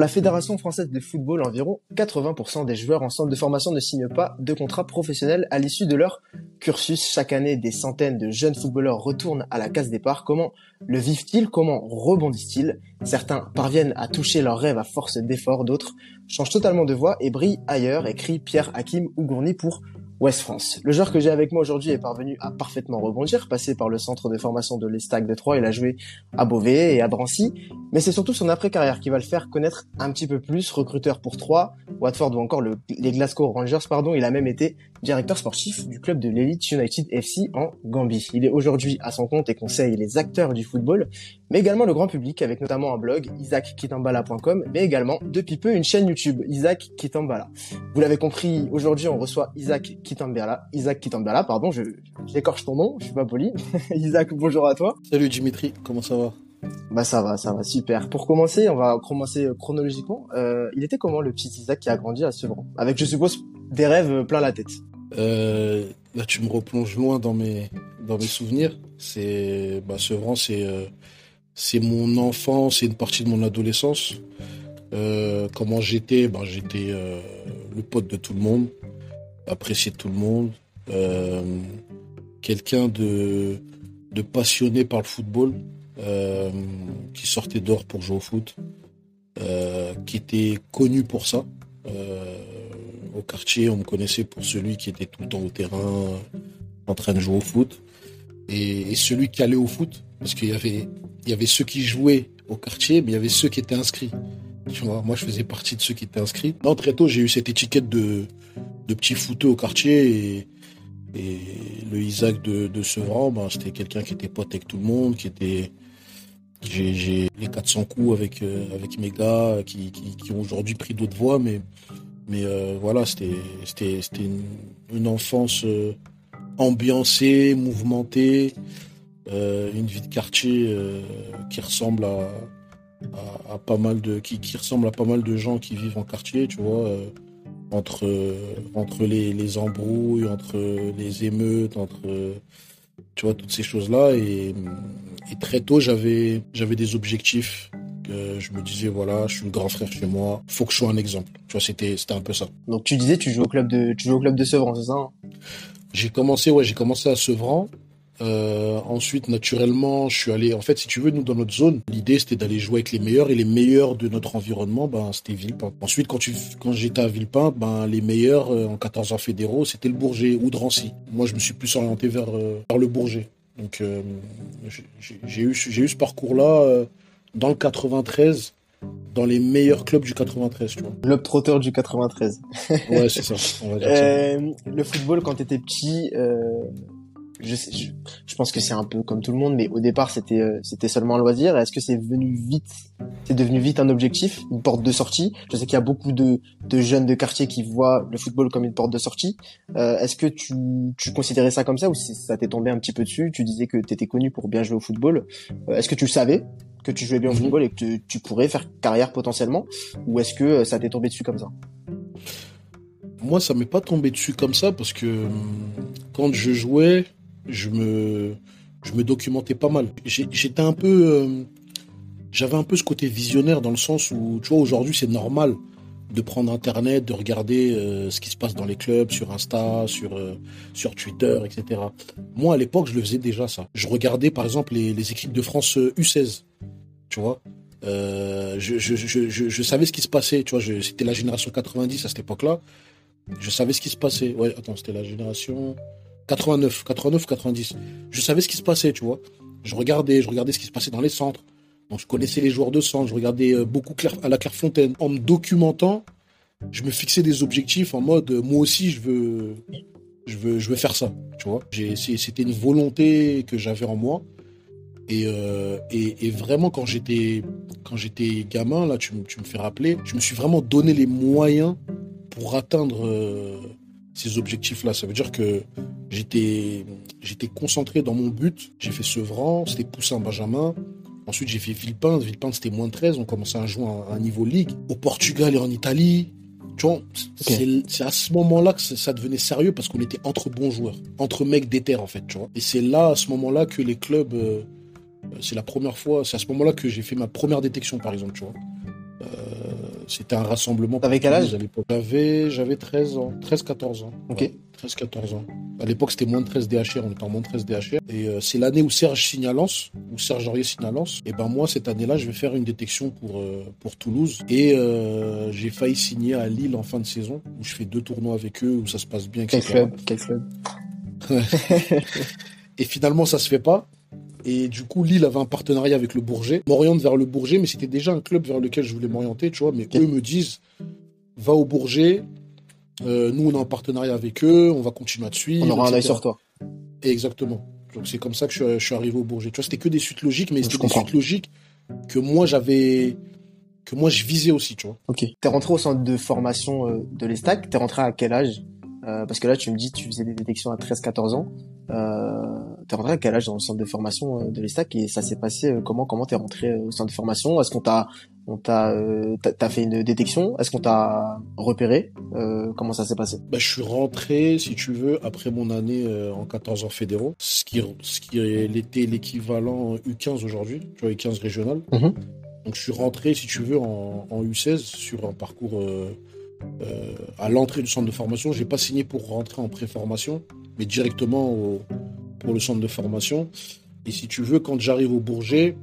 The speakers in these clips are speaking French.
Selon la Fédération française de football, environ 80% des joueurs en centre de formation ne signent pas de contrat professionnel à l'issue de leur cursus. Chaque année, des centaines de jeunes footballeurs retournent à la case départ. Comment le vivent-ils? Comment rebondissent-ils? Certains parviennent à toucher leurs rêves à force d'efforts, d'autres changent totalement de voie et brillent ailleurs, écrit Pierre Hakim Ougourni pour West France. Le joueur que j'ai avec moi aujourd'hui est parvenu à parfaitement rebondir, passé par le centre de formation de l'Estac de Troyes, il a joué à Beauvais et à Drancy, mais c'est surtout son après-carrière qui va le faire connaître un petit peu plus, recruteur pour Troyes, Watford ou encore les Glasgow Rangers, pardon, il a même été directeur sportif du club de l'Elite United FC en Gambie. Il est aujourd'hui à son compte et conseille les acteurs du football, mais également le grand public avec notamment un blog, isaackitambala.com, mais également depuis peu une chaîne YouTube, Isaac Kitambala. Vous l'avez compris, aujourd'hui on reçoit Isaac Kitambala, Isaac Kitambala, pardon, je, j'écorche ton nom, je suis pas poli. Isaac, bonjour à toi. Salut Dimitri, comment ça va? Bah ça va, ça va, super. Pour commencer, on va commencer chronologiquement. Euh, il était comment le petit Isaac qui a grandi à Sevran? Avec, je suppose, des rêves plein la tête. Euh, là, tu me replonges loin dans mes, souvenirs. C'est, bah, euh, c'est mon enfance, c'est une partie de mon adolescence. Euh, comment j'étais? Bah, J'étais le pote de tout le monde apprécié de tout le monde, quelqu'un de, passionné par le football, qui sortait dehors pour jouer au foot, qui était connu pour ça. Quartier, on me connaissait pour celui qui était tout le temps au terrain, en train de jouer au foot, et, celui qui allait au foot, parce qu'il y avait, il y avait ceux qui jouaient au quartier, mais il y avait ceux qui étaient inscrits. Moi, je faisais partie de ceux qui étaient inscrits. Non, très tôt, j'ai eu cette étiquette de, de petits footeux au quartier et, le Isaac de, Sevran, ben, c'était quelqu'un qui était pote avec tout le monde, qui était j'ai les 400 coups avec euh, avec mes gars qui, qui, ont aujourd'hui pris d'autres voies mais mais euh, voilà c'était c'était une, enfance euh, ambiancée mouvementée une vie de quartier qui ressemble à, pas mal de qui, qui ressemble à pas mal de gens qui vivent en quartier tu vois entre, entre les, les, embrouilles, entre les émeutes, entre tu vois, toutes ces choses-là. Et, et, très tôt, j'avais des objectifs. Que je me disais, voilà, je suis le grand frère chez moi, faut que je sois un exemple. Tu vois, c'était, c'était un peu ça. Donc tu disais, tu joues au club de, tu joues au club de Sevran, c'est ça hein? J'ai commencé, ouais, j'ai commencé à Sevran. Euh, ensuite, naturellement, je suis allé. En fait, si tu veux, nous dans notre zone, l'idée c'était d'aller jouer avec les meilleurs et les meilleurs de notre environnement, ben c'était Villepin. Ensuite, quand tu, quand j'étais à Villepin, ben les meilleurs euh, en 14 ans fédéraux, c'était le Bourget ou Drancy. Moi, je me suis plus orienté vers euh, vers le Bourget. Donc, j'ai eu j'ai eu ce parcours-là dans le 93 dans les meilleurs clubs du 93, tu vois. Club trotteur du 93. ouais, c'est ça. On va dire ça. Le football, quand t'étais petit, je, je, pense que c'est un peu comme tout le monde, mais au départ c'était euh, c'était seulement un loisir. Est-ce que c'est venu vite, c'est devenu vite un objectif, une porte de sortie? Je sais qu'il y a beaucoup de, de jeunes de quartier qui voient le football comme une porte de sortie. Euh, Est-ce que tu, tu considérais ça comme ça ou si ça t'est tombé un petit peu dessus? Tu disais que tu étais connu pour bien jouer au football. Euh, est-ce que tu savais? Que tu jouais bien au mhm. football et que tu, tu pourrais faire carrière potentiellement, ou est-ce que euh, ça t'est tombé dessus comme ça? Moi, ça m'est pas tombé dessus comme ça parce que quand je jouais, je me, je me documentais pas mal. J'étais un peu, euh, j'avais un peu ce côté visionnaire dans le sens où, tu vois, aujourd'hui c'est normal de prendre Internet, de regarder euh, ce qui se passe dans les clubs, sur Insta, sur, euh, sur Twitter, etc. Moi, à l'époque, je le faisais déjà ça. Je regardais, par exemple, les, les équipes de France U16, tu vois. je, je, je, je, savais ce qui se passait, tu vois. C'était la génération 90 à cette époque-là. Je savais ce qui se passait. Ouais, attends, c'était la génération 89, 89, 90. Je savais ce qui se passait, tu vois. Je regardais, je regardais ce qui se passait dans les centres. Donc je connaissais les joueurs de centre, je regardais euh, beaucoup à la Clairefontaine. En me documentant, je me fixais des objectifs en mode moi aussi je veux je veux je veux faire ça, tu vois. C'était une volonté que j'avais en moi. Et, euh, et, et, vraiment quand j'étais quand j'étais gamin là, tu, tu, me fais rappeler, je me suis vraiment donné les moyens pour atteindre euh, ces objectifs-là. Ça veut dire que j'étais, j'étais concentré dans mon but. J'ai fait Sevran, c'était Poussin Benjamin. Ensuite, j'ai fait Villepinte. Villepinte, c'était moins 13. On commençait à jouer à un niveau ligue. Au Portugal et en Italie. Tu vois, c'est à ce moment-là que ça devenait sérieux parce qu'on était entre bons joueurs, entre mecs d'éther en fait, tu vois. Et c'est là, à ce moment-là, que les clubs, euh, c'est la première fois, c'est à ce moment-là que j'ai fait ma première détection, par exemple, tu vois. Euh, c'était un rassemblement. T'avais quel âge? J'avais, j'avais 13 ans, 13-14 ans. Ok. 13-14 ans. À l'époque, c'était moins de 13 DHR, on était en moins de 13 DHR. Et euh, c'est l'année où Serge Lens, où Serge Aurier Lens. Et ben moi, cette année-là, je vais faire une détection pour, euh, pour Toulouse. Et euh, j'ai failli signer à Lille en fin de saison, où je fais deux tournois avec eux, où ça se passe bien, etc. Quel club, quel club? et finalement, ça se fait pas. Et du coup, Lille avait un partenariat avec le Bourget. M'oriente vers le Bourget, mais c'était déjà un club vers lequel je voulais m'orienter, tu vois. Mais eux me disent, va au Bourget, euh, nous, on est en partenariat avec eux, on va continuer à te suivre. On aura un œil sur toi. exactement. Donc c'est comme ça que je, suis arrivé au Bourget. Tu vois, c'était que des suites logiques, mais c'était des suites logiques que moi j'avais, que moi je visais aussi, tu vois. Ok. T'es rentré au centre de formation euh, de l'Estac. T'es rentré à quel âge? Euh, Parce que là, tu me dis, tu faisais des détections à 13-14 ans. Euh, t'es rentré à quel âge dans le centre de formation de l'Estac et ça s'est passé comment Comment t'es rentré au centre de formation? Est-ce qu'on t'a on t'a euh, t'as fait une détection? Est-ce qu'on t'a repéré? Euh, Comment ça s'est passé? Bah, Je suis rentré, si tu veux, après mon année euh, en 14 ans fédéraux, ce qui, ce qui était l'équivalent U15 aujourd'hui, tu vois, U15 régional. Mhm. Donc je suis rentré, si tu veux, en, U16 sur un parcours à l'entrée du centre de formation. J'ai pas signé pour rentrer en pré-formation, mais directement pour le centre de formation. Et si tu veux, quand j'arrive au Bourget,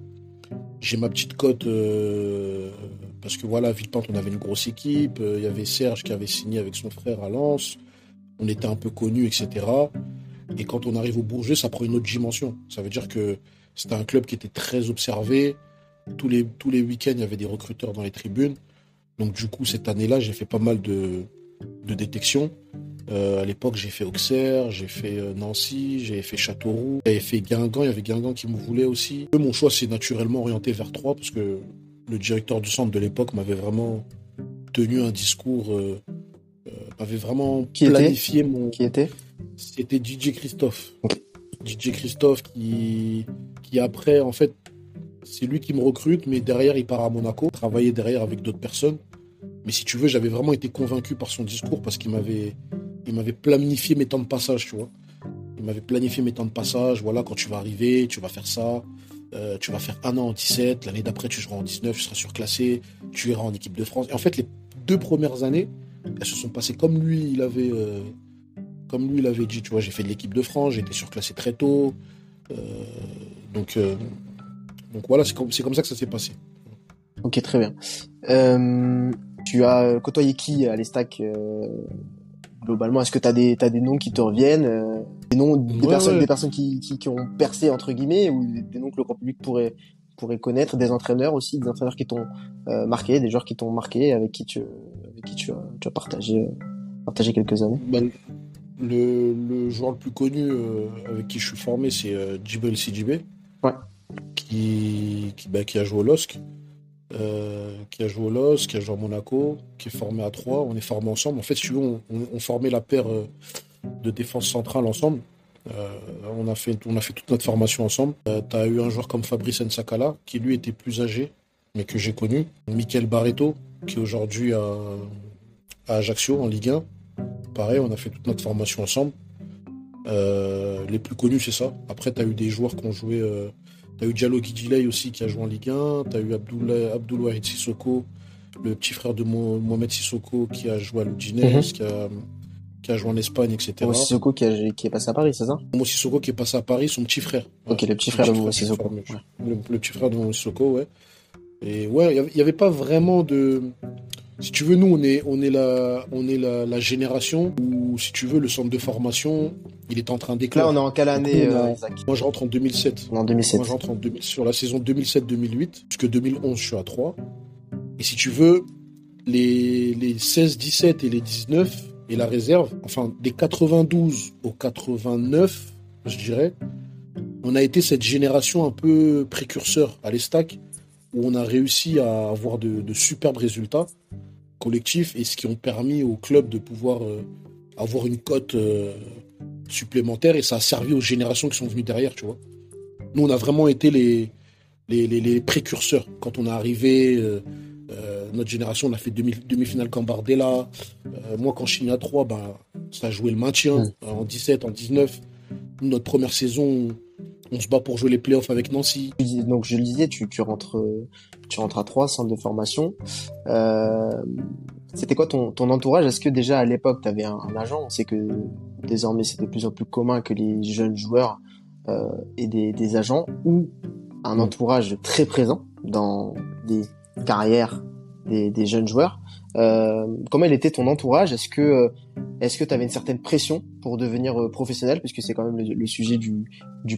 j'ai ma petite cote euh, parce que voilà, Villepinte, on avait une grosse équipe. Euh, il y avait Serge qui avait signé avec son frère à Lens. On était un peu connus, etc. Et quand on arrive au Bourget, ça prend une autre dimension. Ça veut dire que c'était un club qui était très observé. Tous les, tous les week-ends, il y avait des recruteurs dans les tribunes. Donc du coup, cette année-là, j'ai fait pas mal de, de détections. Euh, à l'époque, j'ai fait Auxerre, j'ai fait euh, Nancy, j'ai fait Châteauroux, j'avais fait Guingamp, il y avait Guingamp qui me voulait aussi. Mon choix s'est naturellement orienté vers Troyes parce que le directeur du centre de l'époque m'avait vraiment tenu un discours, euh, m'avait vraiment planifié mon. Qui était C'était DJ Christophe. DJ Christophe qui, qui après, en fait, c'est lui qui me recrute, mais derrière, il part à Monaco, travailler derrière avec d'autres personnes. Mais si tu veux, j'avais vraiment été convaincu par son discours parce qu'il m'avait il m'avait planifié mes temps de passage, tu vois. Il m'avait planifié mes temps de passage. Voilà, quand tu vas arriver, tu vas faire ça. Euh, tu vas faire un an en 17. L'année d'après, tu seras en 19, tu seras surclassé. Tu iras en équipe de France. Et en fait, les deux premières années, elles se sont passées comme lui, il avait, euh, comme lui, il avait dit. Tu vois, j'ai fait de l'équipe de France, j'ai été surclassé très tôt. Euh, donc, donc voilà, c'est comme, comme ça que ça s'est passé. Ok, très bien. Tu as côtoyé qui à l'Estac globalement, est-ce que tu as des, as des noms qui te reviennent euh, Des noms des personnes, des personnes qui, qui, ont percé, entre guillemets, ou des noms que le grand public pourrait, pourrait connaître, des entraîneurs aussi, des entraîneurs qui t'ont euh, marqué, des joueurs qui t'ont marqué, avec qui tu, avec qui tu, as, tu as partagé, euh, partagé quelques années? Bah, le, le, joueur le plus connu avec qui je suis formé, c'est Djibel. Ouais. Qui, qui, bah, qui a joué au LOSC. Euh, qui a joué au LOS, qui a joué à Monaco, qui est formé à Troyes. On est formé ensemble. En fait, si on, formait la paire euh, de défense centrale ensemble. Euh, on, a fait, on a fait toute notre formation ensemble. tu as eu un joueur comme Fabrice Nsakala, qui lui était plus âgé, mais que j'ai connu. Michael Barreto, qui est aujourd'hui à, à, Ajaccio, en Ligue 1. Pareil, on a fait toute notre formation ensemble. les plus connus, c'est ça. Après, tu as eu des joueurs qui ont joué T'as eu Diallo Guidilei aussi qui a joué en Ligue 1. T'as eu Abdoulaye Sissoko, le petit frère de Mohamed Sissoko qui a joué à l'Udinese, mhm. qui, a, qui, a, joué en Espagne, etc. Mohamed Sissoko qui, est passé à Paris, c'est ça? Mohamed Sissoko qui est passé à Paris, son petit frère. Ok, le petit frère de Mohamed Sissoko. Le, petit frère de Mohamed Sissoko, ouais. Et ouais, il n'y avait pas vraiment de si tu veux, nous, on est, on est, la, on est la, génération où, si tu veux, le centre de formation, il est en train d'éclore. Là, on est en quelle année, euh, Moi, je rentre en 2007. En 2007. Moi, je rentre en sur la saison 2007-2008, puisque 2011, je suis à 3. Et si tu veux, les, les 16, 17 et les 19 et la réserve, enfin, des 92 au 89, je dirais, on a été cette génération un peu précurseur à l'Estac, où on a réussi à avoir de, de superbes résultats collectif et ce qui ont permis au club de pouvoir euh, avoir une cote euh, supplémentaire et ça a servi aux générations qui sont venues derrière, tu vois. Nous, on a vraiment été les, les, les, précurseurs. Quand on est arrivé, euh, notre génération, on a fait demi-finale Cambardella. moi, quand je suis à 3, ben, ça a joué le maintien en 17, en 19. notre première saison, On se bat pour jouer les playoffs avec Nancy. Donc je le disais, tu, tu rentres, tu rentres à trois centres de formation. Euh, c'était quoi ton, ton entourage? Est-ce que déjà à l'époque tu avais un, agent? On sait que désormais c'est de plus en plus commun que les jeunes joueurs euh, aient des, des agents ou un entourage très présent dans des carrières des, des jeunes joueurs. Euh, comment était ton entourage? Est-ce que euh, est-ce que tu avais une certaine pression pour devenir euh, professionnel? Puisque c'est quand même le, sujet du,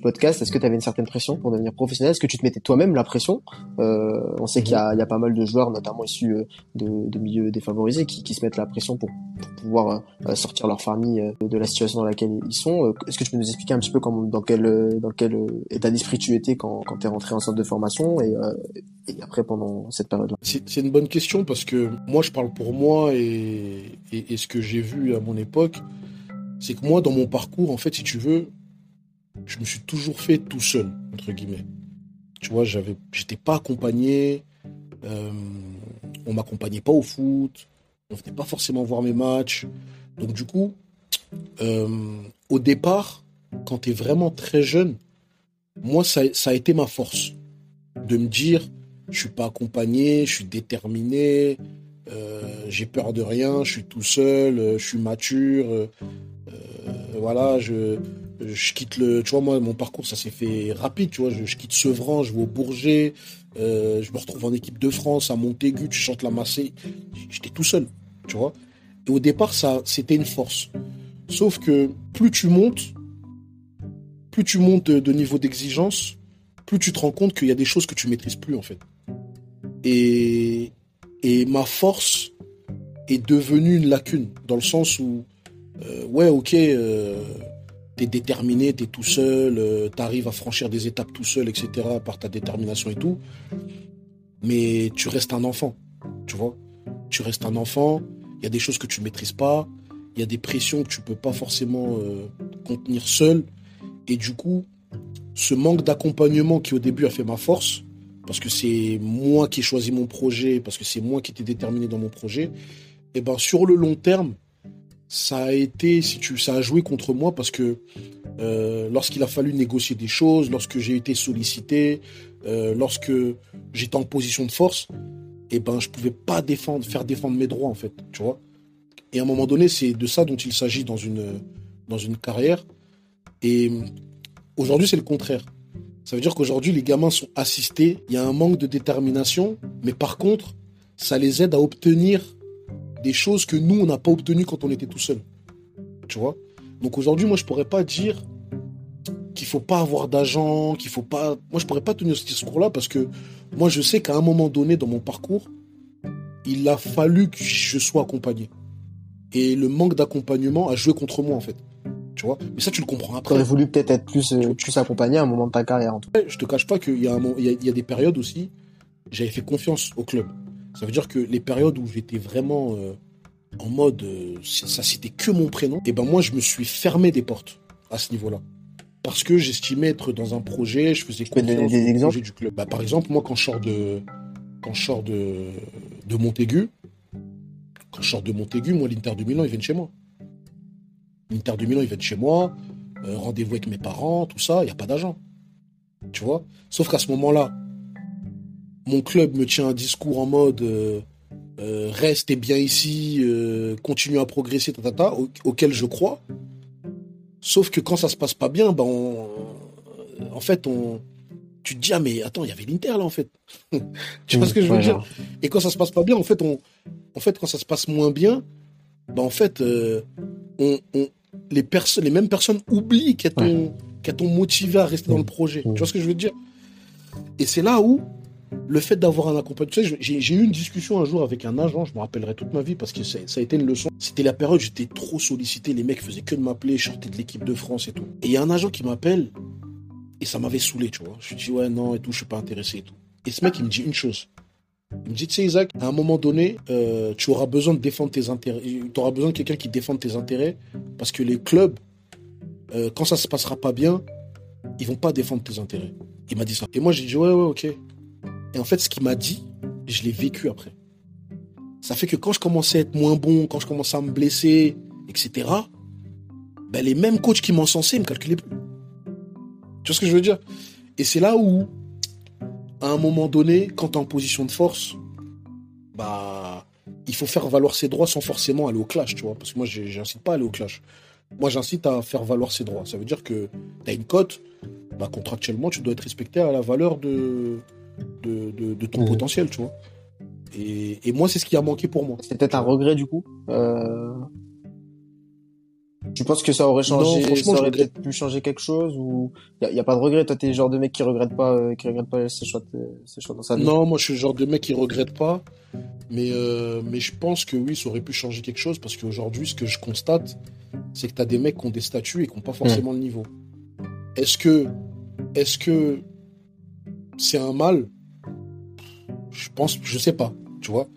podcast. Est-ce que tu avais une certaine pression pour devenir professionnel? Est-ce que tu te mettais toi-même la pression? Euh, On sait qu'il y y a pas mal de joueurs, notamment issus de, de milieux défavorisés, qui, qui se mettent la pression pour, pour pouvoir sortir leur famille de la situation dans laquelle ils sont. Est-ce que tu peux nous expliquer un petit peu comment, dans quel, dans quel état d'esprit tu étais quand, quand tu es rentré en centre de formation et, et après pendant cette période-là? C'est une bonne question parce que moi je parle pour moi et, et, ce que j'ai vu à mon époque, c'est que moi dans mon parcours, en fait, si tu veux, je me suis toujours fait tout seul, entre guillemets. Tu vois, j'avais, j'étais pas accompagné, euh, on m'accompagnait pas au foot, on venait pas forcément voir mes matchs. Donc du coup, euh, au départ, quand tu es vraiment très jeune, moi ça, ça a été ma force de me dire je suis pas accompagné, je suis déterminé, euh, j'ai peur de rien, je suis tout seul, euh, je suis mature, euh, voilà, je, je quitte le, tu vois moi mon parcours ça s'est fait rapide, tu vois, je, quitte Sevran, je vais au Bourget, je me retrouve en équipe de France à Montaigu, tu chantes la Massé, j'étais tout seul, tu vois. Et au départ ça c'était une force. Sauf que plus tu montes, plus tu montes de niveau d'exigence, plus tu te rends compte qu'il y a des choses que tu maîtrises plus en fait. Et, et ma force est devenue une lacune, dans le sens où, euh, ouais, ok, euh, t'es déterminé, t'es tout seul, euh, t'arrives à franchir des étapes tout seul, etc., par ta détermination et tout, mais tu restes un enfant, tu vois. Tu restes un enfant, il y a des choses que tu maîtrises pas, il y a des pressions que tu peux pas forcément contenir seul, et du coup, ce manque d'accompagnement qui au début a fait ma force, parce que c'est moi qui ai choisi mon projet, parce que c'est moi qui étais déterminé dans mon projet, et eh ben sur le long terme, ça a été, si tu, ça a joué contre moi parce que euh, lorsqu'il a fallu négocier des choses, lorsque j'ai été sollicité, euh, lorsque j'étais en position de force, et eh ben je pouvais pas défendre, faire défendre mes droits en fait, tu vois. Et à un moment donné, c'est de ça dont il s'agit dans une dans une carrière. Et aujourd'hui, c'est le contraire. Ça veut dire qu'aujourd'hui, les gamins sont assistés, il y a un manque de détermination, mais par contre, ça les aide à obtenir des choses que nous, on n'a pas obtenues quand on était tout seul. Tu vois? Donc aujourd'hui, moi, je pourrais pas dire qu'il faut pas avoir d'agent, qu'il faut pas... Moi, je pourrais pas tenir ce discours-là parce que moi, je sais qu'à un moment donné dans mon parcours, il a fallu que je sois accompagné. Et le manque d'accompagnement a joué contre moi, en fait. Mais ça, tu le comprends après. T'aurais voulu peut-être être plus, euh, plus accompagné à un moment de ta carrière, en tout cas. Je te cache pas qu'il y, a il y, a, des périodes aussi, j'avais fait confiance au club. Ça veut dire que les périodes où j'étais vraiment euh, en mode, euh, ça c'était que mon prénom, et eh ben moi, je me suis fermé des portes à ce niveau-là. Parce que j'estimais être dans un projet, je faisais confiance des au projet du club. Bah, par exemple, moi, quand je sors de, quand je sors de, de Montaigu, quand je sors de Montaigu, moi, l'Inter de Milan, ils viennent chez moi. L'Inter de Milan, ils viennent chez moi, euh, rendez-vous avec mes parents, tout ça, il n'y a pas d'agent. Tu vois? Sauf qu'à ce moment-là, mon club me tient un discours en mode euh, euh, reste et bien ici, continue à progresser, ta, auquel je crois. Sauf que quand ça se passe pas bien, ben en fait, on, tu te dis ah mais attends, il y avait l'Inter là en fait. tu vois ce que je veux dire? Et quand ça se passe pas bien, en fait, on, en fait, quand ça se passe moins bien, ben en fait, on, les, personnes, les mêmes personnes oublient qu'elles t'ont motivé à rester dans le projet. Tu vois ce que je veux dire? Et c'est là où le fait d'avoir un. Tu sais, j'ai eu une discussion un jour avec un agent, je me rappellerai toute ma vie parce que ça, a été une leçon. C'était la période où j'étais trop sollicité, les mecs faisaient que de m'appeler, je sortais de l'équipe de France et tout. Et il y a un agent qui m'appelle et ça m'avait saoulé, tu vois. Je me dis ouais, non et tout, je suis pas intéressé et tout. Et ce mec, il me dit une chose. Il me dit, tu sais, Isaac, à un moment donné, euh, tu auras besoin de défendre tes intérêts. Tu auras besoin de quelqu'un qui défende tes intérêts. Parce que les clubs, euh, quand ça se passera pas bien, ils vont pas défendre tes intérêts. Il m'a dit ça. Et moi, j'ai dit, ouais, ouais, ok. Et en fait, ce qu'il m'a dit, je l'ai vécu après. Ça fait que quand je commençais à être moins bon, quand je commençais à me blesser, etc., ben, les mêmes coachs qui m'encensaient, ils me calculaient plus. Tu vois ce que je veux dire? Et c'est là où, à un moment donné, quand t'es en position de force, bah, il faut faire valoir ses droits sans forcément aller au clash, tu vois. Parce que moi, j'incite pas à aller au clash. Moi, j'incite à faire valoir ses droits. Ça veut dire que tu as une cote, bah, contractuellement, tu dois être respecté à la valeur de, de, ton mmh. potentiel, tu vois. Et, moi, c'est ce qui a manqué pour moi. C'est peut-être un regret, du coup. Euh... Tu penses que ça aurait changé, ça aurait peut-être pu changer quelque chose ou il y, a pas de regret Toi, t'es le genre de mec qui regrette pas, euh, qui regrette pas ses choix, ses choix dans sa vie. Non, moi, je suis le genre de mec qui regrette pas, mais euh, mais je pense que oui, ça aurait pu changer quelque chose parce qu'aujourd'hui, ce que je constate, c'est que t'as des mecs qui ont des statuts et qui n'ont pas forcément le niveau. Est-ce que est-ce que c'est un mal? Je pense, je sais pas, tu vois.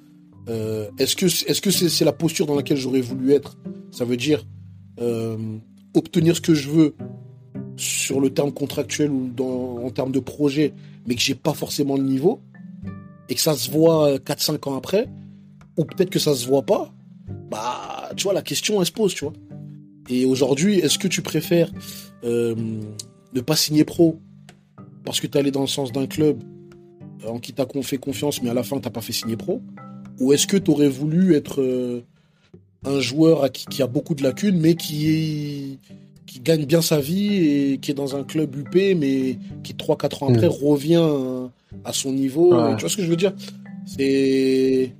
Euh, est-ce que est-ce que c'est la posture dans laquelle j'aurais voulu être? Ça veut dire euh, obtenir ce que je veux sur le terme contractuel ou en termes de projet, mais que j'ai pas forcément le niveau, et que ça se voit 4-5 ans après, ou peut-être que ça se voit pas, bah, tu vois, la question, elle se pose, tu vois. Et aujourd'hui, est-ce que tu préfères euh, ne pas signer pro parce que tu es allé dans le sens d'un club en qui t'as fait confiance, mais à la fin, t'as pas fait signer pro Ou est-ce que tu aurais voulu être euh, un joueur qui, a beaucoup de lacunes, mais qui, qui gagne bien sa vie et qui est dans un club UP, mais qui 3-4 ans après mm. revient à son niveau. Tu vois ce que je veux dire? C'est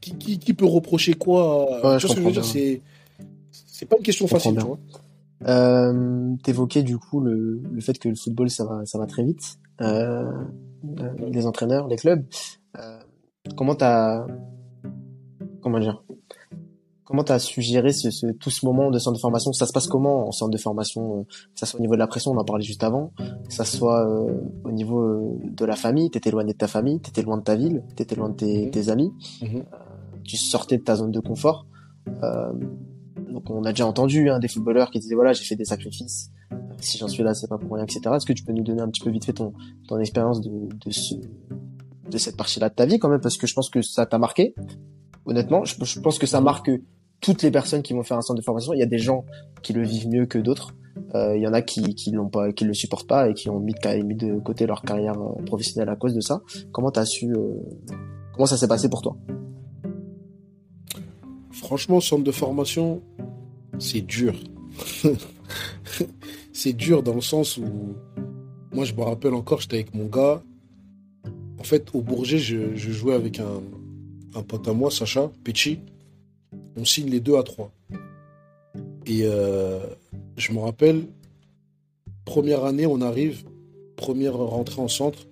qui, peut reprocher quoi? Tu vois ce que je veux dire? C'est c'est pas une question facile, tu vois. Euh, T'évoquais du coup le, le, fait que le football ça va ça va très vite. Euh, euh les entraîneurs, les clubs. Euh, comment t'as comment dire? Comment tu as suggéré ce, ce, tout ce moment de centre de formation? Ça se passe comment en centre de formation euh, Que ça soit au niveau de la pression, on en parlait juste avant, que ça soit euh, au niveau euh, de la famille, t'étais éloigné de ta famille, t'étais loin de ta ville, t'étais loin de tes, mhm. tes amis, mhm. tu sortais de ta zone de confort. donc on a déjà entendu hein, des footballeurs qui disaient voilà j'ai fait des sacrifices, si j'en suis là c'est pas pour rien, etc. Est-ce que tu peux nous donner un petit peu vite fait ton, ton expérience de, de, ce, de cette partie-là de ta vie quand même? Parce que je pense que ça t'a marqué honnêtement. Je, je, pense que ça marque toutes les personnes qui vont faire un centre de formation, il y a des gens qui le vivent mieux que d'autres. Euh, il y en a qui qui l'ont pas, qui le supportent pas et qui ont mis de, mis de côté leur carrière euh, professionnelle à cause de ça. Comment t'as su, euh, comment ça s'est passé pour toi? Franchement, centre de formation, c'est dur. c'est dur dans le sens où, moi, je me rappelle encore, j'étais avec mon gars. En fait, au Bourget, je, jouais avec un, un pote à moi, Sacha Pechi on signe les deux à trois. Et euh, je me rappelle, première année, on arrive, première rentrée en centre.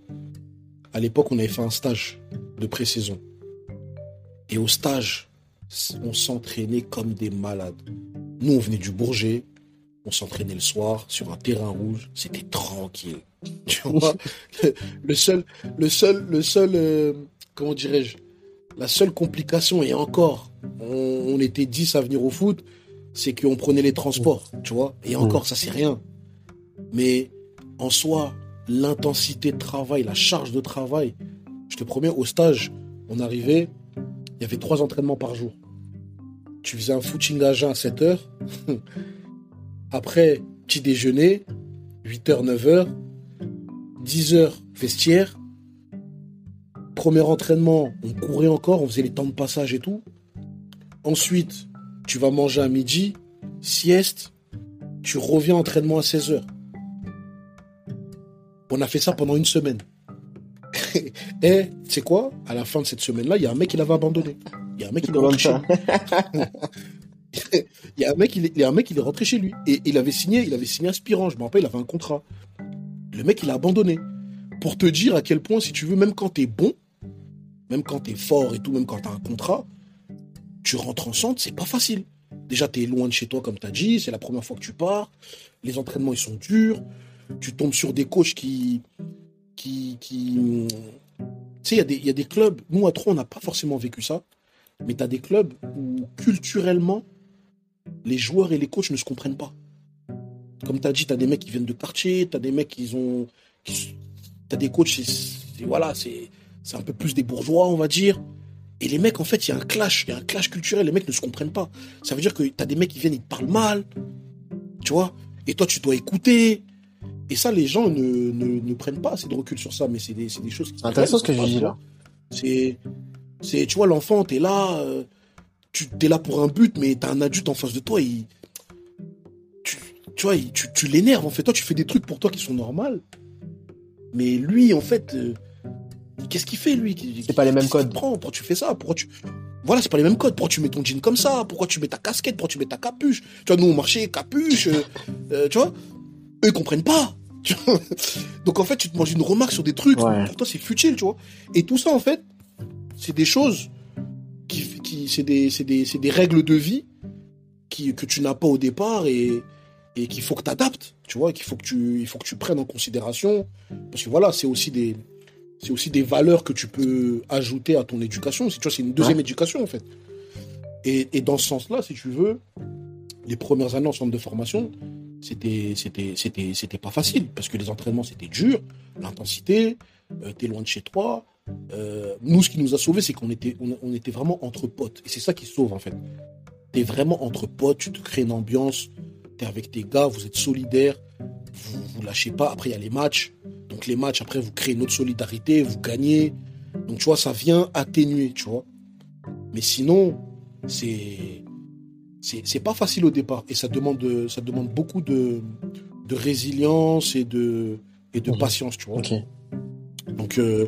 À l'époque, on avait fait un stage de pré-saison. Et au stage, on s'entraînait comme des malades. Nous, on venait du Bourget, on s'entraînait le soir sur un terrain rouge, c'était tranquille. Tu vois, le, seul, le seul, le seul, euh, comment dirais-je, la seule complication, et encore, on, était 10 à venir au foot, c'est qu'on prenait les transports, tu vois. Et encore, ça c'est rien. Mais en soi, l'intensité de travail, la charge de travail, je te promets, au stage, on arrivait, il y avait trois entraînements par jour. Tu faisais un footing à jeun à 7 heures. Après, petit déjeuner, 8h, 9h. 10h, vestiaire. Premier entraînement, on courait encore, on faisait les temps de passage et tout. Ensuite, tu vas manger à midi, sieste, tu reviens entraînement à 16h. On a fait ça pendant une semaine. et tu sais quoi? À la fin de cette semaine-là, il y a un mec qui l'avait abandonné. Il y a un mec qui est rentré chez lui. il y a un mec, il est, un mec, il est rentré chez lui. Et il avait signé, il avait signé aspirant. Je me rappelle, il avait un contrat. Le mec, il a abandonné. Pour te dire à quel point, si tu veux, même quand t'es bon, même quand tu es fort et tout, même quand tu as un contrat, tu rentres en centre, c'est pas facile. Déjà, tu es loin de chez toi, comme tu as dit, c'est la première fois que tu pars. Les entraînements, ils sont durs. Tu tombes sur des coachs qui. qui, qui... Tu sais, il y, a des clubs, nous à trois, on n'a pas forcément vécu ça, mais tu as des clubs où culturellement, les joueurs et les coachs ne se comprennent pas. Comme tu as dit, tu as des mecs qui viennent de quartier, tu as des mecs qui ont. Tu as des coachs, voilà, c'est c'est un peu plus des bourgeois, on va dire. Et les mecs, en fait, il y a un clash, il y a un clash culturel, les mecs ne se comprennent pas. Ça veut dire que tu as des mecs qui viennent, ils te parlent mal, tu vois, et toi, tu dois écouter. Et ça, les gens ne, ne, prennent pas assez de recul sur ça, mais c'est des, des, choses qui C'est intéressant ce que je dis là. C'est, c'est, tu vois, l'enfant, t'es là, euh, tu es là pour un but, mais t'as un adulte en face de toi, il, tu, tu vois, tu, tu l'énerves, en fait. Toi, tu fais des trucs pour toi qui sont normaux. Mais lui, en fait, euh, qu'est-ce qu'il fait, lui? C'est pas les mêmes codes. Pourquoi tu fais ça? Pourquoi tu. Voilà, c'est pas les mêmes codes. Pourquoi tu mets ton jean comme ça? Pourquoi tu mets ta casquette? Pourquoi tu mets ta capuche? Tu vois, nous, on marchait capuche, euh, tu vois? Eux ils comprennent pas. Donc en fait, tu te manges une remarque sur des trucs, pour toi c'est futile, tu vois? Et tout ça en fait, c'est des choses qui, qui c'est des, des, des, règles de vie qui, que tu n'as pas au départ et, et qu'il faut que tu adaptes, tu vois, qu'il faut que tu, il faut que tu prennes en considération. Parce que voilà, c'est aussi des, c'est aussi des valeurs que tu peux ajouter à ton éducation. Tu vois, c'est une deuxième éducation en fait. Et, et dans ce sens-là, si tu veux, les premières années en centre de formation, c'était c'était c'était c'était pas facile parce que les entraînements c'était dur, l'intensité, euh, t'es loin de chez toi. Euh, nous, ce qui nous a sauvés, c'est qu'on était on, était vraiment entre potes et c'est ça qui sauve en fait. T'es vraiment entre potes, tu te crées une ambiance, t'es avec tes gars, vous êtes solidaires, vous vous lâchez pas. Après il y a les matchs, donc les matchs après vous créez une autre solidarité, vous gagnez. Donc tu vois, ça vient atténuer, tu vois. Mais sinon, c'est c'est pas facile au départ et ça demande, ça demande beaucoup de, de résilience et de, et de patience, tu vois. Donc, euh,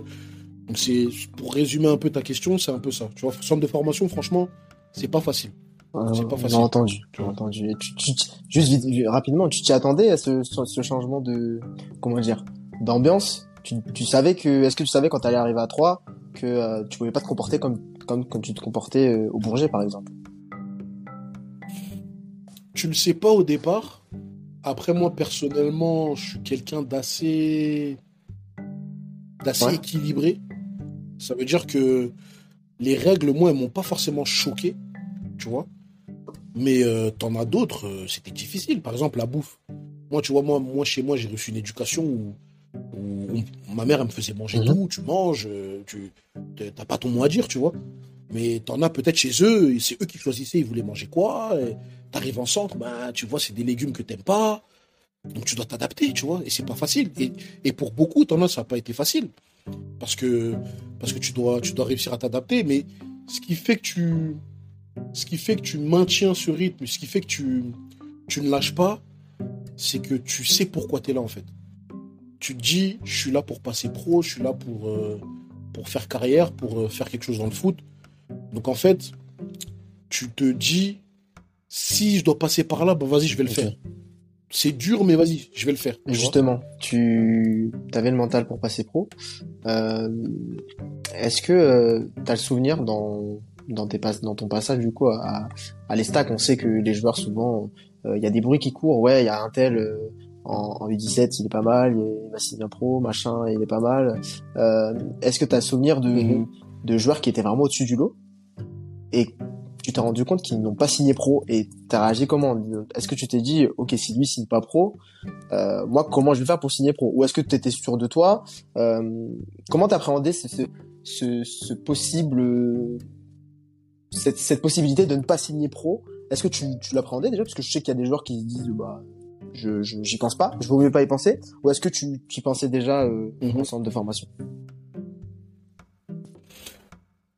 donc c'est pour résumer un peu ta question, c'est un peu ça. Tu vois, centre de formation, franchement, c'est pas facile. Euh, c'est pas facile. entendu, entendu. juste rapidement, tu t'y attendais à ce, ce, changement de, comment dire, d'ambiance? Tu, tu, savais que, est-ce que tu savais quand tu allais arriver à 3 que euh, tu pouvais pas te comporter comme, comme, comme tu te comportais euh, au Bourget, par exemple? Tu le sais pas au départ. Après, moi, personnellement, je suis quelqu'un d'assez. d'assez équilibré. Ça veut dire que les règles, moi, elles m'ont pas forcément choqué. Tu vois. Mais euh, t'en as d'autres, euh, c'était difficile. Par exemple, la bouffe. Moi, tu vois, moi, moi chez moi, j'ai reçu une éducation où, ma mère, elle me faisait manger mhm. tout. Tu manges, euh, tu t'as pas ton mot à dire, tu vois. Mais t'en as peut-être chez eux, et c'est eux qui choisissaient, ils voulaient manger quoi. T'arrives en centre, bah, tu vois, c'est des légumes que t'aimes pas. Donc tu dois t'adapter, tu vois, et c'est pas facile. Et, et pour beaucoup, t'en as, ça n'a pas été facile. Parce que, parce que tu, dois, tu dois réussir à t'adapter. Mais ce qui fait que tu, ce qui fait que tu maintiens ce rythme, ce qui fait que tu, tu ne lâches pas, c'est que tu sais pourquoi tu es là en fait. Tu te dis, je suis là pour passer pro, je suis là pour, euh, pour faire carrière, pour euh, faire quelque chose dans le foot. Donc en fait, tu te dis, si je dois passer par là, bon vas-y, je vais le faire. C'est dur, mais vas-y, je vais le faire. Justement, tu avais le mental pour passer pro. Euh, est-ce que tu as le souvenir dans dans, tes dans ton passage du coup à, à l'Estac, on sait que les joueurs souvent, euh, il y a des bruits qui courent. Ouais, il y a un tel en, U17, il est pas mal, il va signer pro, machin, il est pas mal. Est-ce que tu as souvenir de, mm-hmm. de joueurs qui étaient vraiment au-dessus du lot et tu t'es rendu compte qu'ils n'ont pas signé pro et t'as réagi comment? Est-ce que tu t'es dit, ok, si lui signe pas pro, euh, moi comment je vais faire pour signer pro? Ou est-ce que tu étais sûr de toi? Euh, Comment t'appréhendais ce, ce, ce, possible, cette, cette possibilité de ne pas signer pro Est-ce que tu, tu l'appréhendais déjà? Parce que je sais qu'il y a des joueurs qui se disent, bah, je j'y pense pas, je vaut mieux pas y penser. Ou est-ce que tu, tu pensais déjà euh, au centre de formation?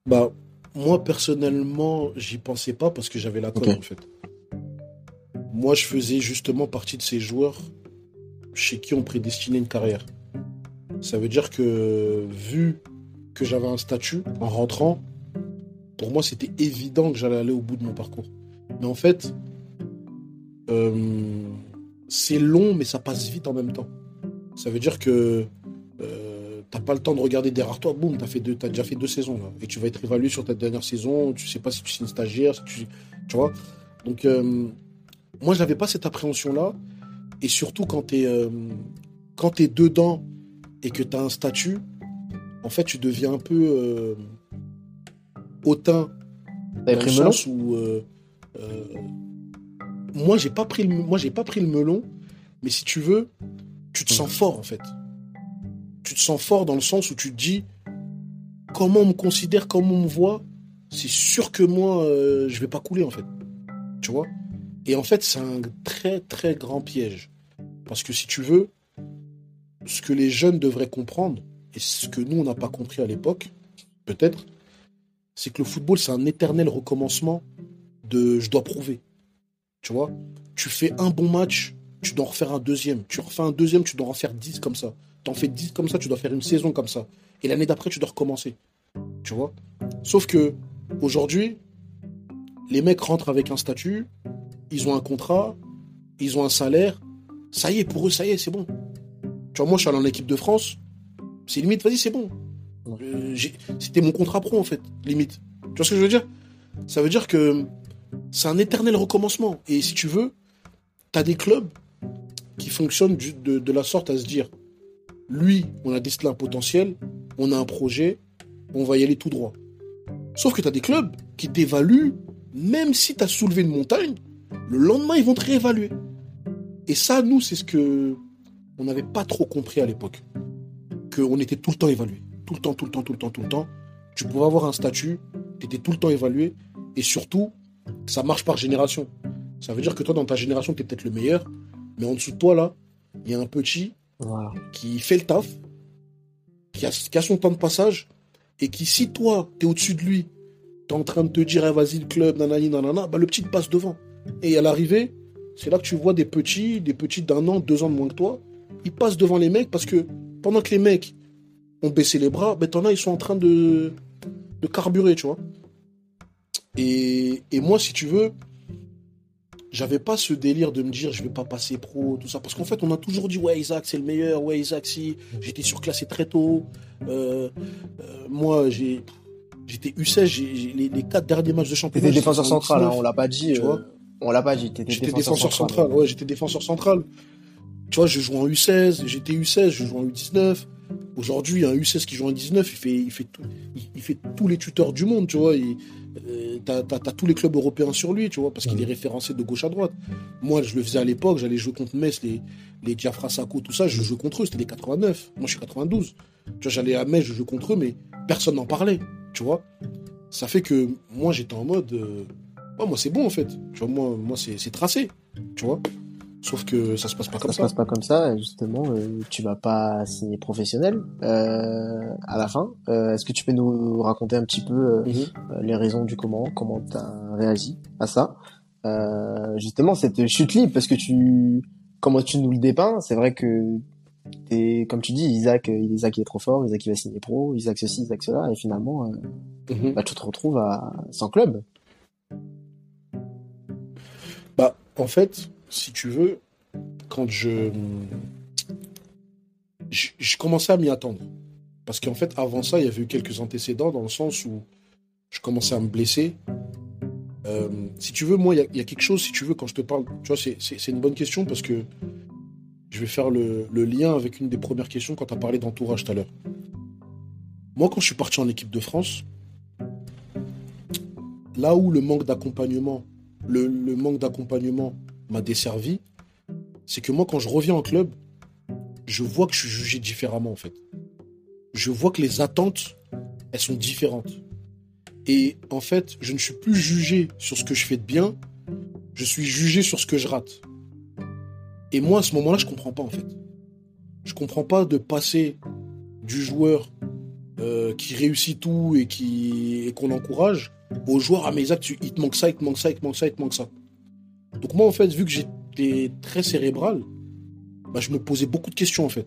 Bah moi, personnellement, j'y pensais pas parce que j'avais la cote, en fait. Moi, je faisais justement partie de ces joueurs chez qui on prédestinait une carrière. Ça veut dire que, vu que j'avais un statut en rentrant, pour moi, c'était évident que j'allais aller au bout de mon parcours. Mais en fait, euh, c'est long, mais ça passe vite en même temps. Ça veut dire que t'as pas le temps de regarder derrière toi, boum, t'as fait deux, as déjà fait deux saisons là, et tu vas être évalué sur ta dernière saison. Tu sais pas si tu signes stagiaire, tu, vois. Donc euh, moi j'avais pas cette appréhension là, et surtout quand t'es euh, t'es dedans et que t'as un statut, en fait tu deviens un peu hautain dans le sens où euh, euh, moi j'ai pas pris le, moi j'ai pas pris le melon, mais si tu veux, tu te sens fort en fait tu te sens fort dans le sens où tu te dis comment on me considère, comment on me voit, c'est sûr que moi, euh, je vais pas couler en fait. Tu vois? Et en fait, c'est un très très grand piège. Parce que si tu veux, ce que les jeunes devraient comprendre, et ce que nous, on n'a pas compris à l'époque, peut-être, c'est que le football, c'est un éternel recommencement de je dois prouver. Tu vois? Tu fais un bon match, tu dois en refaire un deuxième. Tu refais un deuxième, tu dois en faire dix comme ça. Tu en fais dix comme ça, tu dois faire une saison comme ça. Et l'année d'après, tu dois recommencer. Tu vois? Sauf que, aujourd'hui, les mecs rentrent avec un statut, ils ont un contrat, ils ont un salaire. Ça y est, pour eux, ça y est, c'est bon. Tu vois, moi, je suis allé en équipe de France. C'est limite, vas-y, c'est bon. Euh, c'était mon contrat pro, en fait, limite. Tu vois ce que je veux dire? Ça veut dire que c'est un éternel recommencement. Et si tu veux, tu as des clubs qui fonctionnent de, de, la sorte à se dire lui, on a décelé un potentiel, on a un projet, on va y aller tout droit. Sauf que tu as des clubs qui t'évaluent, même si tu as soulevé une montagne, le lendemain, ils vont te réévaluer. Et ça, nous, c'est ce que on n'avait pas trop compris à l'époque. Qu'on était tout le temps évalué. Tout le temps, tout le temps, tout le temps, tout le temps. Tu pouvais avoir un statut, tu étais tout le temps évalué. Et surtout, ça marche par génération. Ça veut dire que toi, dans ta génération, tu es peut-être le meilleur. Mais en dessous de toi, là, il y a un petit qui fait le taf, qui a, son temps de passage. Et qui, si toi, tu es au-dessus de lui, tu es en train de te dire, eh, vas-y, le club, nanani, nanana, bah, le petit passe devant. Et à l'arrivée, c'est là que tu vois des petits, des petits d'un an, deux ans de moins que toi, ils passent devant les mecs parce que pendant que les mecs ont baissé les bras, ben t'en as, ils sont en train de, de carburer, tu vois. Et, et moi, si tu veux, j'avais pas ce délire de me dire je vais pas passer pro, tout ça. Parce qu'en fait, on a toujours dit ouais, Isaac, c'est le meilleur, ouais, Isaac, si. J'étais surclassé très tôt. Euh, euh, moi, j'ai. J'étais U16, les, les, quatre derniers matchs de championnat. T'étais défenseur central, hein, on l'a pas dit. Tu euh, vois on l'a pas dit. J'étais défenseur, central. Ouais, j'étais défenseur central. Tu vois, je joue en U16, j'étais U16, je joue en U19. Aujourd'hui, un U16 qui joue en 19, il fait, il fait, tout, il, fait tous les tuteurs du monde, tu vois. Euh, t'as, as, tous les clubs européens sur lui, tu vois, parce qu'il est référencé de gauche à droite. Moi, je le faisais à l'époque, j'allais jouer contre Metz, les, les Diafra Sako, tout ça, je jouais contre eux, c'était les 89. Moi, je suis 92. Tu vois, j'allais à Metz, je jouais contre eux, mais personne n'en parlait, tu vois. Ça fait que moi, j'étais en mode, euh, moi, c'est bon, en fait. Tu vois, moi, moi c'est tracé, tu vois. Sauf que ça se passe pas comme ça. Ça se passe pas comme ça, justement. Euh, tu vas pas signer professionnel euh, à la fin. Euh, Est-ce que tu peux nous raconter un petit peu euh, mhm. les raisons du comment, comment tu as réagi à ça? Justement, cette chute libre, parce que tu, comment tu nous le dépeins, c'est vrai que t'es, comme tu dis, Isaac, Isaac il est trop fort, Isaac il va signer pro, Isaac ceci, Isaac cela, et finalement, mhm. bah, tu te retrouves à sans club. Bah, en fait, si tu veux, quand je. Je, commençais à m'y attendre. Parce qu'en fait, avant ça, il y avait eu quelques antécédents dans le sens où je commençais à me blesser. Euh, si tu veux, moi, il y, a quelque chose, si tu veux, quand je te parle, tu vois, c'est une bonne question parce que je vais faire le, le lien avec une des premières questions quand tu as parlé d'entourage tout à l'heure. Moi, quand je suis parti en équipe de France, là où le manque d'accompagnement, le, le manque d'accompagnement m'a desservi, c'est que moi, quand je reviens en club, je vois que je suis jugé différemment, en fait. Je vois que les attentes, elles sont différentes. Et en fait, je ne suis plus jugé sur ce que je fais de bien, je suis jugé sur ce que je rate. Et moi, à ce moment-là, je comprends pas, en fait. Je comprends pas de passer du joueur euh, qui réussit tout et qui qu'on encourage au joueur à mes actes, il te manque ça, il te manque ça, il te manque ça, il te manque ça. Donc moi, en fait, vu que j'étais très cérébral, bah, je me posais beaucoup de questions, en fait.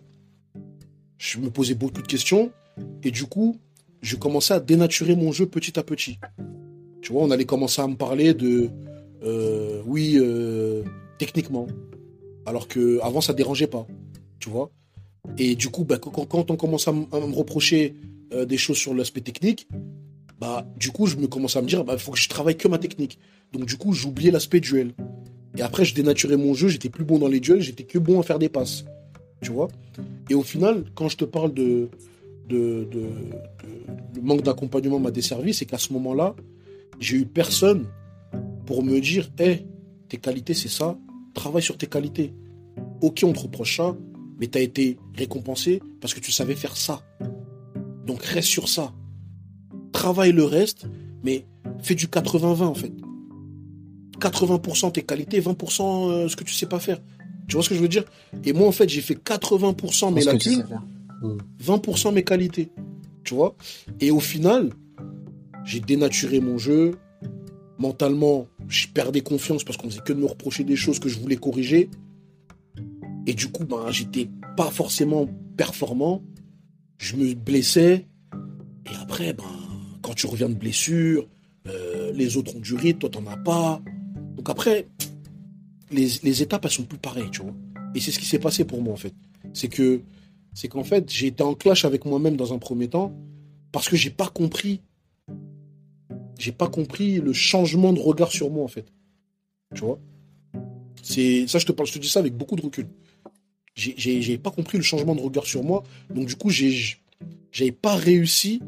Je me posais beaucoup de questions, et du coup, je commençais à dénaturer mon jeu petit à petit. Tu vois, on allait commencer à me parler de, euh, oui, euh, techniquement, alors que avant ça dérangeait pas, tu vois. Et du coup, bah, quand, on commence à, me reprocher euh, des choses sur l'aspect technique, bah, du coup, je me commençais à me dire, il bah, faut que je travaille que ma technique. Donc, du coup, j'oubliais l'aspect duel. Et après, je dénaturais mon jeu, j'étais plus bon dans les duels, j'étais que bon à faire des passes. Tu vois? Et au final, quand je te parle de, de, le manque d'accompagnement m'a desservi, c'est qu'à ce moment-là, j'ai eu personne pour me dire Hé, tes qualités, c'est ça, travaille sur tes qualités. Ok, on te reproche ça, mais tu as été récompensé parce que tu savais faire ça. Donc reste sur ça. Travaille le reste, mais fais du 80-20 en fait. 80% tes qualités, 20% euh, ce que tu sais pas faire. Tu vois ce que je veux dire? Et moi, en fait, j'ai fait 80% mes lacunes, 20% mes qualités. Tu vois? Et au final, j'ai dénaturé mon jeu. Mentalement, je perdais confiance parce qu'on faisait que de me reprocher des choses que je voulais corriger. Et du coup, ben, j'étais pas forcément performant. Je me blessais. Et après, ben, quand tu reviens de blessure, euh, les autres ont du rythme, toi t'en as pas. Donc après, les, étapes elles sont plus pareilles, tu vois. Et c'est ce qui s'est passé pour moi en fait. C'est que c'est qu'en fait j'ai été en clash avec moi-même dans un premier temps parce que j'ai pas compris, j'ai pas compris le changement de regard sur moi en fait. Tu vois? C'est ça je te parle, je te dis ça avec beaucoup de recul. J'ai pas compris le changement de regard sur moi, donc du coup j'ai j'avais pas réussi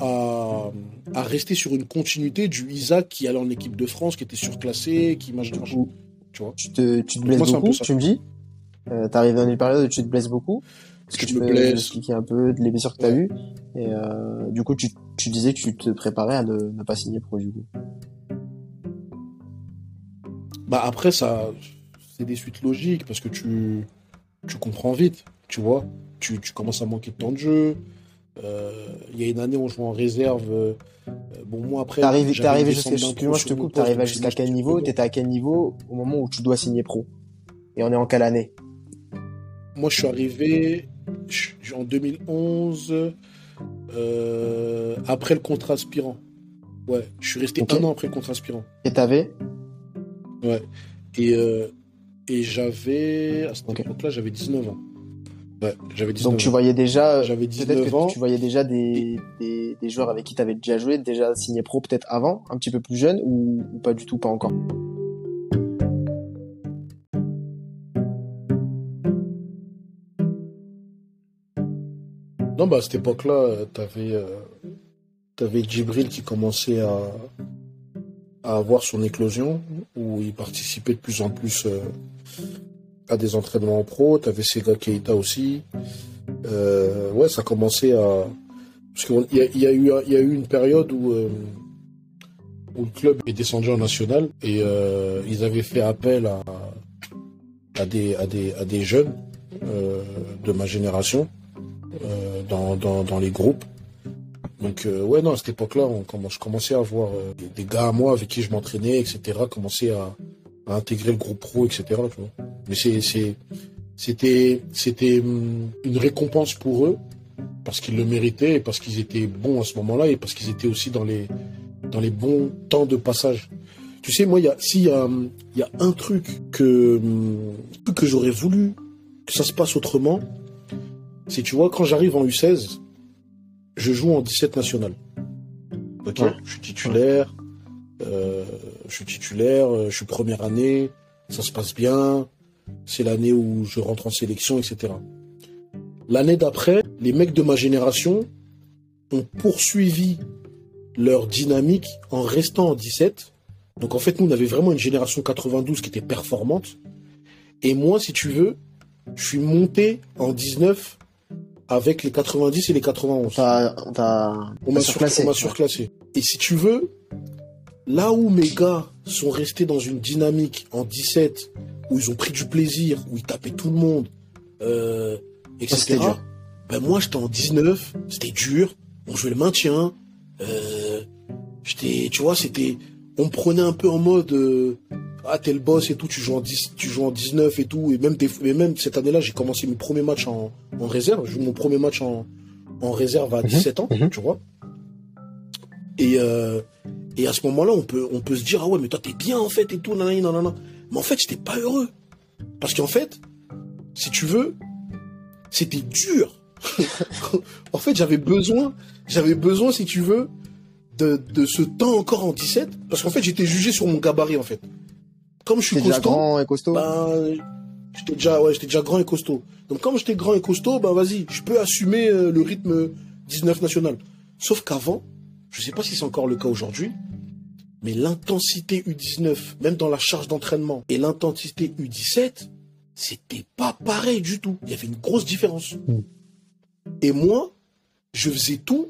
à, à, rester sur une continuité du Isaac qui allait en équipe de France, qui était surclassé, qui m'a Tu vois Tu te, tu te blesses beaucoup, tu me dis euh, T'arrives dans une période où tu te blesses beaucoup Est-ce que tu me blesses expliquer un peu les blessures que t'as eues. Et euh, du coup, tu, tu disais que tu te préparais à ne, ne pas signer pro, du coup. Bah après, ça, c'est des suites logiques parce que tu, tu comprends vite, tu vois. Tu, tu commences à manquer de temps de jeu. Euh, il y a une année, on jouait en réserve. Euh, bon, moi après. Arrivé jusqu'à, excuse-moi, je te coupe, t'es arrivé jusqu'à quel niveau T'étais à quel niveau au moment où tu dois signer pro Et on est en quelle année? Moi, je suis arrivé en 2011, euh, après le contrat aspirant. Ouais, je suis resté un an après le contrat aspirant. Et t'avais? Ouais. Et, euh, et j'avais, à cette époque-là, j'avais 19 ans. Ouais, j'avais Donc tu voyais déjà, 19 ans. Tu voyais déjà des, des, des joueurs avec qui tu avais déjà joué, déjà signé pro peut-être avant, un petit peu plus jeune ou, ou pas du tout, pas encore? Non, bah à cette époque-là, t'avais euh, avais Djibril qui commençait à, à avoir son éclosion, où il participait de plus en plus euh, à des entraînements en pro. T'avais Sega Keita aussi. Euh, ouais, ça commençait à. Parce qu'il y, y, a eu, il y a eu une période où, euh, où le club est descendu en national et euh, ils avaient fait appel à, à, des, à, des, à des jeunes de ma génération dans, dans, dans, les groupes. Donc, ouais, non, à cette époque-là, je commençais à voir des gars à moi avec qui je m'entraînais, etc., commencer à, à intégrer le groupe pro, etc. Tu vois. Mais c'est, c'était, c'était hum, une récompense pour eux parce qu'ils le méritaient et parce qu'ils étaient bons à ce moment-là et parce qu'ils étaient aussi dans les, dans les bons temps de passage. Tu sais, moi, il y a, si, y, hum, y a un truc que, hum, que j'aurais voulu que ça se passe autrement, c'est, tu vois, quand j'arrive en U16, je joue en 17 national. Ok, je suis titulaire, euh, je suis titulaire, euh, je suis première année, ça se passe bien, c'est l'année où je rentre en sélection, etc. L'année d'après, les mecs de ma génération ont poursuivi leur dynamique en restant en 17. Donc en fait, nous, on avait vraiment une génération 92 qui était performante. Et moi, si tu veux, je suis monté en 19 avec les 90 et les 91. on m'a surclassé. Et si tu veux, Là où mes gars sont restés dans une dynamique en 17, où ils ont pris du plaisir, où ils tapaient tout le monde, euh, etc. Ben moi, j'étais en 19, c'était dur, on jouait le maintien, euh, j'étais, tu vois, c'était, on me prenait un peu en mode, euh, ah t'es le boss et tout, tu joues en 10, tu joues en 19 et tout, et même des, mais même cette année-là, j'ai commencé mes premiers matchs en, en réserve, je joue mon premier match en, en réserve à 17 mhm. ans, mhm. tu vois. Et, euh, et à ce moment-là, on peut, on peut se dire, ah ouais, mais toi, t'es bien, en fait, et tout, nanana, nanana. Mais en fait, j'étais pas heureux. Parce qu'en fait, si tu veux, c'était dur. en fait, j'avais besoin, j'avais besoin, si tu veux, de, de ce temps encore en 17. Parce qu'en fait, j'étais jugé sur mon gabarit, en fait. Comme je suis costaud. grand et costaud? Ben, j'étais déjà, ouais, j'étais déjà grand et costaud. Donc, comme j'étais grand et costaud, ben, vas-y, je peux assumer euh, le rythme 19 national. Sauf qu'avant, je sais pas si c'est encore le cas aujourd'hui, mais l'intensité U19, même dans la charge d'entraînement, et l'intensité U17, c'était pas pareil du tout. Il y avait une grosse différence. Mm. Et moi, je faisais tout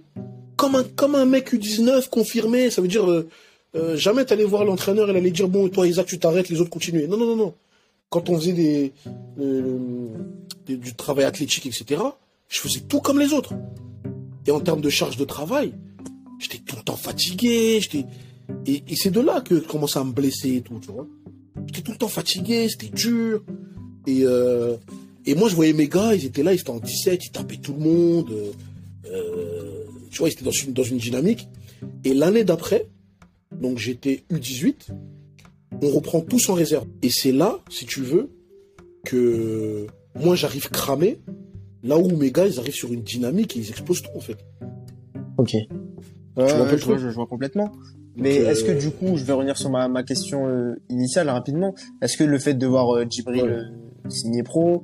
comme un, comme un mec U19 confirmé. Ça veut dire, euh, euh, jamais t'allais voir l'entraîneur, elle allait dire, bon, toi, Isaac, tu t'arrêtes, les autres continuent. Non, non, non, non. quand on faisait des, du travail athlétique, etc., je faisais tout comme les autres. Et en termes de charge de travail, j'étais tout le temps fatigué, j'étais, et, c'est de là que je commençais à me blesser et tout, tu vois. J'étais tout le temps fatigué, c'était dur. Et, euh, et moi, je voyais mes gars, ils étaient là, ils étaient en 17, ils tapaient tout le monde. Euh, tu vois, ils étaient dans une, dans une dynamique. Et l'année d'après, donc j'étais U18, on reprend tous en réserve. Et c'est là, si tu veux, que moi j'arrive cramé, là où mes gars ils arrivent sur une dynamique et ils explosent tout en fait. Ok. Je, vois, complètement. Mais est-ce que euh, du coup, je vais revenir sur ma, question euh, initiale rapidement. Est-ce que le fait de voir euh, Djibril signer pro,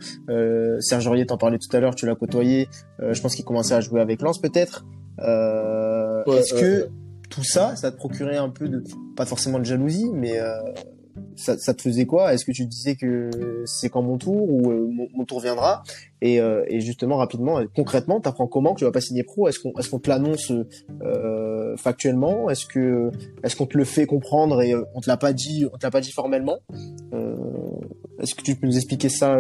Serge Aurier t'en parlait tout à l'heure, tu l'as côtoyé, je pense qu'il commençait à jouer avec Lens peut-être. est-ce que tout ça, ça te procurait un peu de, pas forcément de jalousie, mais ça, ça, te faisait quoi? Est-ce que tu disais que c'est quand mon tour ou euh, mon, tour viendra? Et, euh, et, justement rapidement, concrètement, t'apprends comment que tu vas pas signer pro? Est-ce qu'on qu'on te l'annonce euh, factuellement? Est-ce que est-ce qu'on te le fait comprendre et on te l'a pas dit on te l'a pas dit formellement? Est-ce que tu peux nous expliquer ça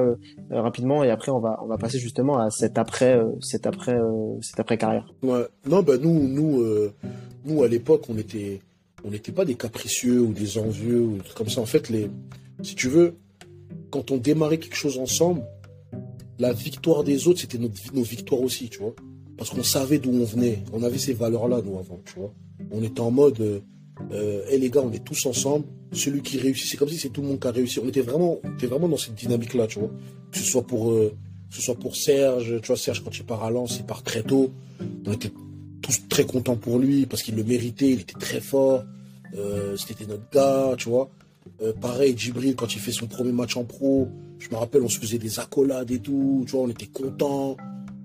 rapidement? Et après on va on va passer justement à cet après cet après cette après carrière. Ouais. Non bah nous nous nous à l'époque on était on n'était pas des capricieux ou des envieux ou des trucs comme ça. En fait, les, si tu veux, quand on démarrait quelque chose ensemble, la victoire des autres, c'était nos victoires aussi, tu vois. Parce qu'on savait d'où on venait. On avait ces valeurs-là, nous, avant, tu vois. On était en mode, euh, euh les gars, on est tous ensemble. Celui qui réussit, c'est comme si c'est tout le monde qui a réussi. On était vraiment, on était vraiment dans cette dynamique-là, tu vois. Que ce soit pour, euh, ce soit pour Serge, tu vois, Serge, quand il part à Lens, il part très tôt. On était tous très contents pour lui parce qu'il le méritait, il était très fort. Euh, c'était notre gars, tu vois. Euh, pareil, Djibril, quand il fait son premier match en pro, je me rappelle, on se faisait des accolades et tout, tu vois, on était contents.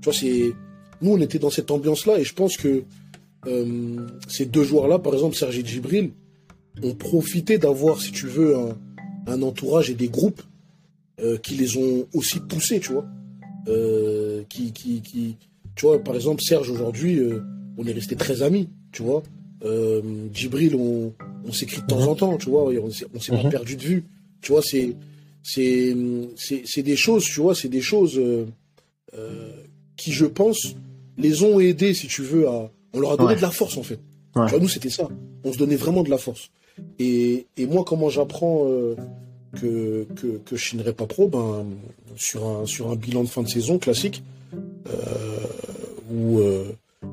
Tu vois, c'est. Nous, on était dans cette ambiance-là et je pense que euh, ces deux joueurs-là, par exemple, Serge et Djibril, ont profité d'avoir, si tu veux, un, entourage et des groupes qui les ont aussi poussés, tu vois. qui, tu vois, par exemple, Serge, aujourd'hui, on est resté très amis, tu vois. Euh, Djibril, on, on s'écrit de temps en temps, tu vois, on s'est pas mhm. perdu de vue. Tu vois, c'est c'est des choses, tu vois, c'est des choses euh, euh, qui, je pense, les ont aidés, si tu veux, à. On leur a donné de la force, en fait. Tu vois, nous, c'était ça. On se donnait vraiment de la force. Et, et moi, comment j'apprends euh, que, que, que je signerai pas pro? Ben, sur, un, sur un bilan de fin de saison classique, où,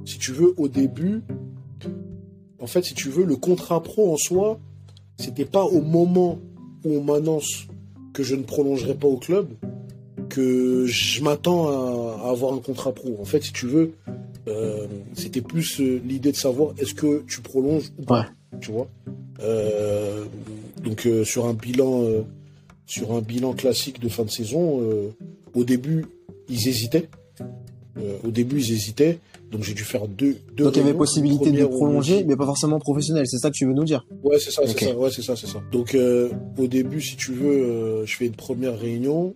si tu veux, au début, en fait, si tu veux, le contrat pro en soi, c'était pas au moment où on m'annonce que je ne prolongerai pas au club que je m'attends à, avoir un contrat pro. En fait, si tu veux, euh, c'était plus euh, l'idée de savoir est-ce que tu prolonges ou pas. Tu vois. Euh, donc sur un bilan, sur un bilan classique de fin de saison, au début ils hésitaient. Au début ils hésitaient. Donc j'ai dû faire deux. deux Donc il y avait possibilité de prolonger, mais pas forcément professionnel. C'est ça que tu veux nous dire? Ouais, c'est ça, c'est ça. Ouais, c'est ça, c'est ça. Donc euh, au début, si tu veux, euh, je fais une première réunion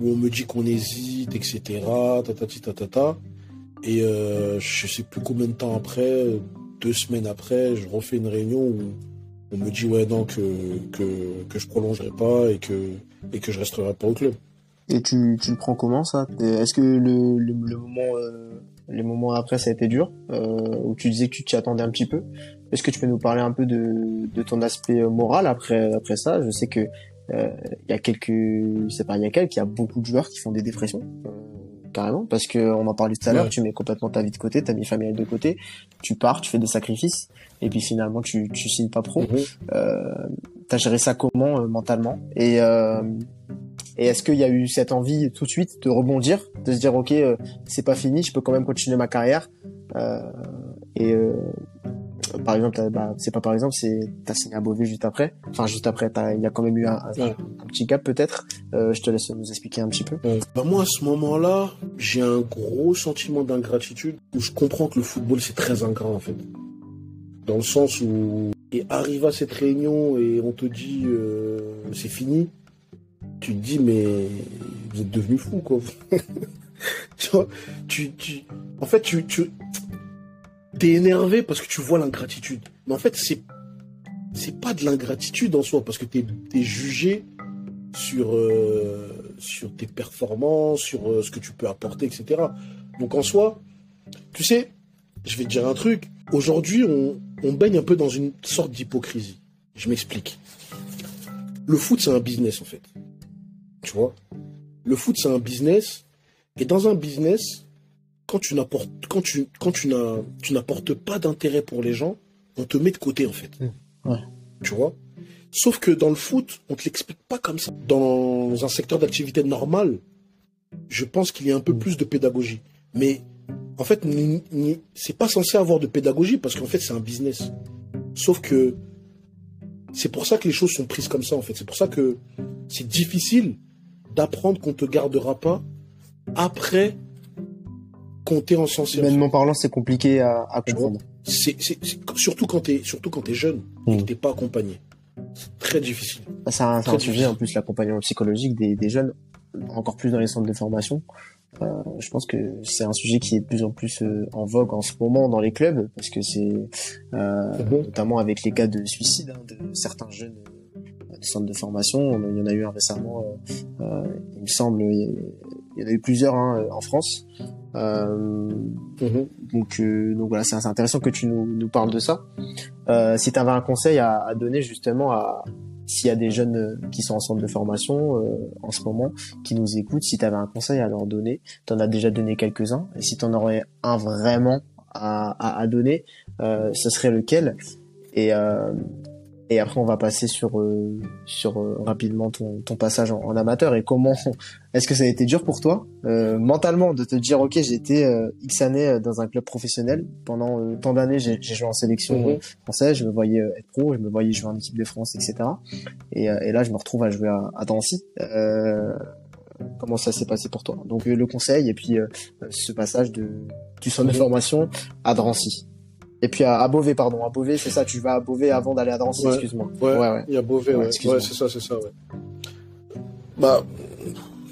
où on me dit qu'on hésite, etc. Tatati tatata. Et euh, je sais plus combien de temps après, deux semaines après, je refais une réunion où on me dit ouais non que que, que je prolongerai pas et que et que je resterai pas au club. Et tu, tu le prends comment ça? Est-ce que le, le, le moment euh, les moments après, ça a été dur, euh, où tu disais que tu t'y attendais un petit peu? Est-ce que tu peux nous parler un peu de, de ton aspect moral après après ça? Je sais que euh, il y a quelques, c'est pas il y a quelques, il y a beaucoup de joueurs qui font des dépressions. Euh, carrément parce que on en parlait tout à l'heure tu mets complètement ta vie de côté ta vie familiale de côté tu pars tu fais des sacrifices et puis finalement tu tu signes pas pro. Mm euh, t'as géré ça comment euh, mentalement? Et euh, et est-ce qu'il y a eu cette envie tout de suite de rebondir, de se dire ok, euh, c'est pas fini, je peux quand même continuer ma carrière. Euh, et euh, par exemple, bah, c'est pas par exemple, c'est t'as signé à Beauvais juste après. Enfin juste après, il y a quand même eu un, petit gap peut-être. je te laisse nous expliquer un petit peu. Bah moi à ce moment-là, j'ai un gros sentiment d'ingratitude où je comprends que le football c'est très ingrat en fait, dans le sens où et arrive à cette réunion et on te dit c'est fini tu te dis, mais vous êtes devenu fou, quoi. tu vois, tu, en fait, tu, tu es énervé parce que tu vois l'ingratitude. Mais en fait, c'est, c'est pas de l'ingratitude en soi, parce que tu es, jugé sur, euh, sur tes performances, sur euh, ce que tu peux apporter, etc. Donc en soi, tu sais, je vais te dire un truc. Aujourd'hui, on, on baigne un peu dans une sorte d'hypocrisie. Je m'explique. Le foot, c'est un business, en fait. Tu vois Le foot, c'est un business. Et dans un business, quand tu n'apportes, quand tu, quand tu n'apportes pas d'intérêt pour les gens, on te met de côté, en fait. Ouais. Tu vois Sauf que dans le foot, on te l'explique pas comme ça. Dans un secteur d'activité normal, je pense qu'il y a un peu plus de pédagogie. Mais en fait, c'est pas censé avoir de pédagogie parce qu'en fait, c'est un business. Sauf que c'est pour ça que les choses sont prises comme ça, en fait. C'est pour ça que c'est difficile d'apprendre qu'on te gardera pas après qu'on t'ait encensé. Humainement parlant, c'est compliqué à, comprendre. C'est, surtout quand t'es, surtout quand t'es jeune et que t'es pas accompagné. C'est très difficile. Bah, C'est un, c'est Très un sujet, en plus, l'accompagnement psychologique des, des jeunes, encore plus dans les centres de formation. Euh, je pense que c'est un sujet qui est de plus en plus euh, en vogue en ce moment dans les clubs, parce que c'est euh, Mhm. notamment avec les cas de suicide hein, de certains jeunes centres de formation. Il y en a eu un récemment, euh, euh, il me semble, il y en a eu plusieurs hein, en France. Euh, Mhm. donc, euh, donc voilà, c'est intéressant que tu nous, nous parles de ça. Euh, si tu avais un conseil à, à donner justement à s'il y a des jeunes qui sont en centre de formation en ce moment, qui nous écoutent, si tu avais un conseil à leur donner, tu en as déjà donné quelques-uns, et si tu en aurais un vraiment à, à, à donner, ce serait lequel? Et, et après on va passer sur, euh, sur euh, rapidement ton, ton passage en, en amateur et comment est-ce que ça a été dur pour toi euh, mentalement de te dire ok été euh, X années euh, dans un club professionnel. Pendant euh, tant d'années j'ai j'ai joué en sélection Mhm. française je me voyais être pro je me voyais jouer en équipe de France etc et, euh, et là je me retrouve à jouer à, à Drancy. Euh, comment ça s'est passé pour toi? Donc le conseil et puis euh, ce passage de du centre de Mhm. formation à Drancy et puis à, à Beauvais pardon à Beauvais c'est ça tu vas à Beauvais avant d'aller à Drancy Ouais. excuse-moi Ouais, ouais ouais il y a Beauvais, Ouais, ouais. excuse-moi. Ouais, c'est ça, c'est ça, ouais. Bah,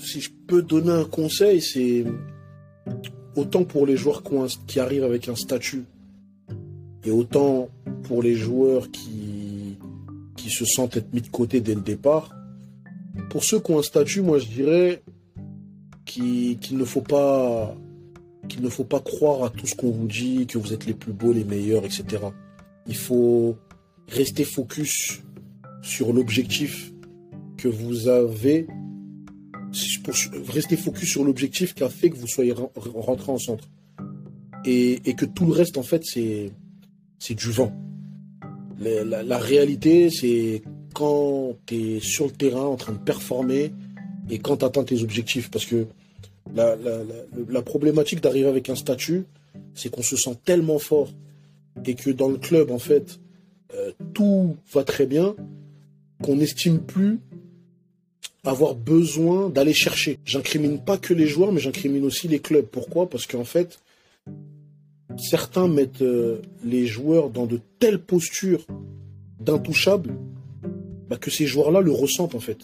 si je peux donner un conseil, c'est autant pour les joueurs qui, ont un- qui arrivent avec un statut et autant pour les joueurs qui, qui se sentent être mis de côté dès le départ. Pour ceux qui ont un statut, moi je dirais qu'il qu'il ne faut pas qu'il ne faut pas croire à tout ce qu'on vous dit, que vous êtes les plus beaux, les meilleurs, etc. Il faut rester focus sur l'objectif que vous avez. Pour, rester focus sur l'objectif qui a fait que vous soyez ren- rentré en centre. Et, que tout le reste, en fait, c'est du vent. La, la- la réalité, c'est quand tu es sur le terrain en train de performer et quand tu atteins tes objectifs. Parce que la, problématique d'arriver avec un statut, c'est qu'on se sent tellement fort et que dans le club, en fait, euh, tout va très bien qu'on n'estime plus avoir besoin d'aller chercher. J'incrimine pas que les joueurs, mais j'incrimine aussi les clubs. Pourquoi? Parce qu'en fait, certains mettent euh, les joueurs dans de telles postures d'intouchables bah, que ces joueurs-là le ressentent en fait.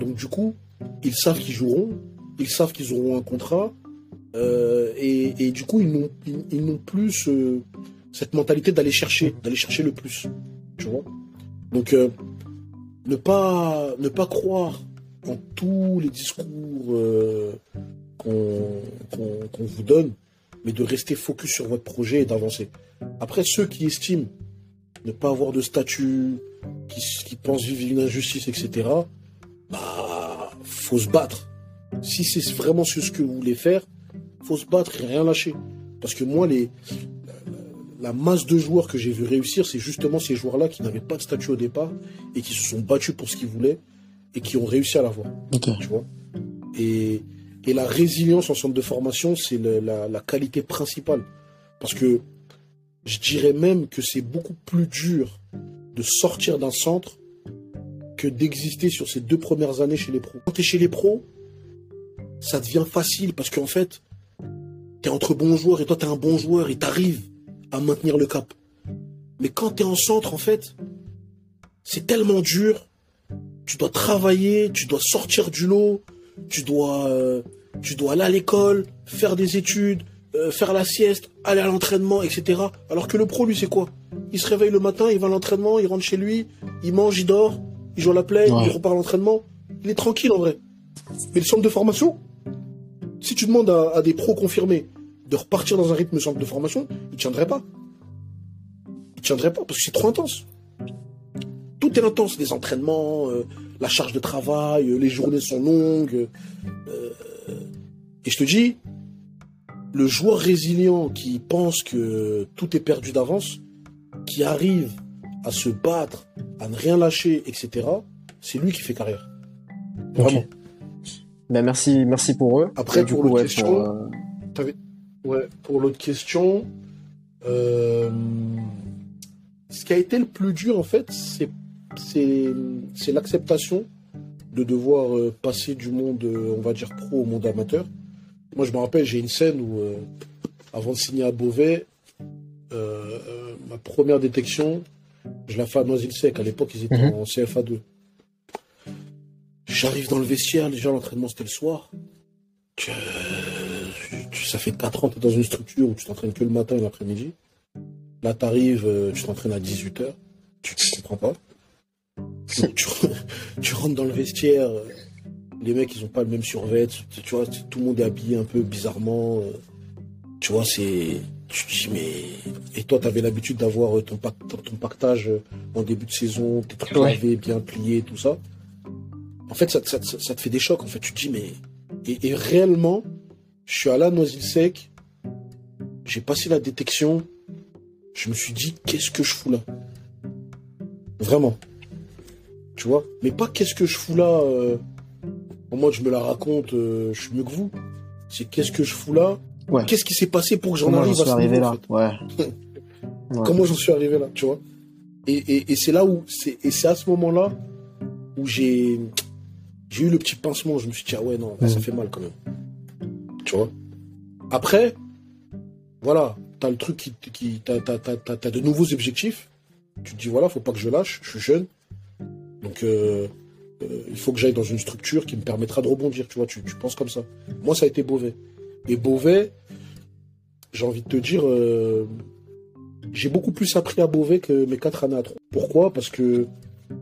Donc du coup, ils savent qu'ils joueront, ils savent qu'ils auront un contrat, euh, et, du coup, ils n'ont plus ce- cette mentalité d'aller chercher, d'aller chercher le plus. Tu vois Donc, euh, ne, pas, ne pas croire en tous les discours euh, qu'on vous donne, mais de rester focus sur votre projet et d'avancer. Après, ceux qui estiment ne pas avoir de statut, qui, qui pensent vivre une injustice, etc., bah, faut se battre. Si c'est vraiment ce que vous voulez faire, faut se battre et rien lâcher. Parce que moi, les, la, la masse de joueurs que j'ai vu réussir, c'est justement ces joueurs-là qui n'avaient pas de statut au départ et qui se sont battus pour ce qu'ils voulaient et qui ont réussi à l'avoir. Tu vois? Et, et la résilience en centre de formation, c'est la qualité principale. Parce que je dirais même que c'est beaucoup plus dur de sortir d'un centre que d'exister sur ces deux premières années chez les pros. Quand tu es chez les pros, ça devient facile parce qu'en fait, tu es entre bons joueurs et toi, tu es un bon joueur et tu arrives à maintenir le cap. Mais quand tu es en centre, en fait, c'est tellement dur. Tu dois travailler, tu dois sortir du lot, tu dois, euh, tu dois aller à l'école, faire des études, euh, faire la sieste, aller à l'entraînement, etc. Alors que le pro, lui, c'est quoi? Il se réveille le matin, il va à l'entraînement, il rentre chez lui, il mange, il dort, il joue à la play, Ouais. il repart à l'entraînement. il est tranquille en vrai. Mais le centre de formation, si tu demandes à, des pros confirmés de repartir dans un rythme centre de formation, ils tiendraient pas. Ils tiendraient pas parce que c'est trop intense. Tout est intense, les entraînements, euh, la charge de travail, euh, les journées sont longues. Euh, et je te dis, le joueur résilient qui pense que tout est perdu d'avance, qui arrive à se battre, à ne rien lâcher, etc., c'est lui qui fait carrière. Vraiment. Ben merci, merci pour eux. Après, pour l'autre question, ouais, pour l'autre question, ce qui a été le plus dur en fait, c'est c'est l'acceptation de devoir euh, passer du monde, euh, on va dire, pro au monde amateur. Moi, je me rappelle, j'ai une scène où, euh, avant de signer à Beauvais, ma première détection, je la fais à Noisy-le-Sec. À l'époque, ils étaient mhm. en CFA2. J'arrive dans le vestiaire, déjà l'entraînement c'était le soir. ça fait 4 ans que tu es dans une structure où tu t'entraînes que le matin et l'après-midi. Là, tu arrives, tu t'entraînes à 18h. Tu ne comprends pas tu, rentres dans le vestiaire, euh, les mecs ils ont pas le même survêt, tu vois, tout le monde est habillé un peu bizarrement. Euh, tu vois, c'est. Tu te dis, mais. Et toi, tu avais l'habitude d'avoir euh, ton, ton pactage en début de saison, tes trucs lavés, bien pliés, tout ça. En fait, ça, te fait des chocs. En fait, tu te dis, mais. Et, réellement, je suis allé à Noisy-le-Sec, j'ai passé la détection, je me suis dit, qu'est-ce que je fous là? Vraiment tu vois? Mais pas qu'est-ce que je fous là. Euh, moi, je me la raconte, euh, je suis mieux que vous. C'est qu'est-ce que je fous là? Qu'est-ce qui s'est passé pour que j'en arrive à ce arrivé là? Ouais. Comment j'en suis arrivé là, tu vois? Et, et, c'est là où, c'est, et c'est à ce moment-là où j'ai, j'ai eu le petit pincement. Je me suis dit, ah ouais, non, ça fait mal quand même. Tu vois? Après, voilà, t'as le truc qui, qui t'as, t'as, t'as, t'as de nouveaux objectifs. Tu te dis, voilà, faut pas que je lâche, je suis jeune donc, euh, euh, il faut que j'aille dans une structure qui me permettra de rebondir. Tu vois, tu, penses comme ça. Moi, ça a été Beauvais. Et Beauvais, j'ai envie de te dire, euh, j'ai beaucoup plus appris à Beauvais que mes quatre années à trois. Pourquoi? Parce que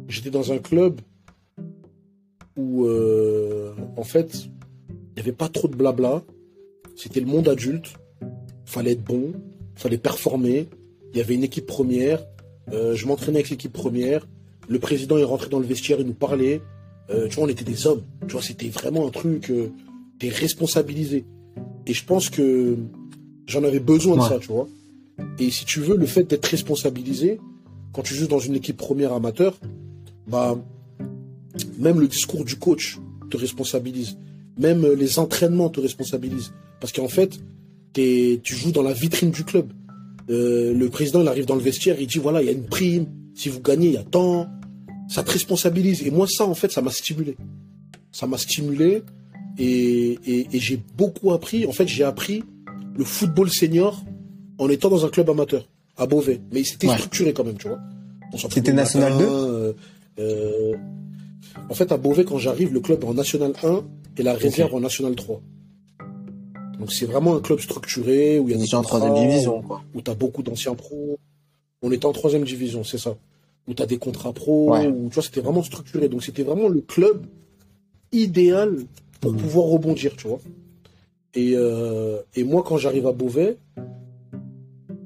j'étais dans un club où, en fait, il n'y avait pas trop de blabla. C'était le monde adulte. Fallait être bon, fallait performer. Il y avait une équipe première. je m'entraînais avec l'équipe première. Le président est rentré dans le vestiaire, il nous parlait. Euh, tu vois, on était des hommes. Tu vois, c'était vraiment un truc. Euh, t'es responsabilisé. Et je pense que j'en avais besoin de ça, tu vois. Et si tu veux, le fait d'être responsabilisé, quand tu joues dans une équipe première amateur, bah, même le discours du coach te responsabilise. Même les entraînements te responsabilisent. Parce qu'en fait, tu joues dans la vitrine du club. Euh, le président, il arrive dans le vestiaire, il dit voilà, il y a une prime, si vous gagnez, il y a tant. Ça te responsabilise. Et moi, ça, en fait, ça m'a stimulé. Ça m'a stimulé et, j'ai beaucoup appris. En fait, j'ai appris le football senior en étant dans un club amateur à Beauvais. Mais c'était structuré quand même, tu vois. C'était National 2 euh, euh, En fait, à Beauvais, quand j'arrive, le club est en National 1 et la réserve en National 3. Donc c'est vraiment un club structuré où il y a des en troisième division, quoi. Où tu as beaucoup d'anciens pros. On était en troisième division, c'est ça. Où tu as des contrats pro, où tu vois, c'était vraiment structuré. Donc c'était vraiment le club idéal pour mmh. pouvoir rebondir, tu vois. Et, euh, et moi, quand j'arrive à Beauvais,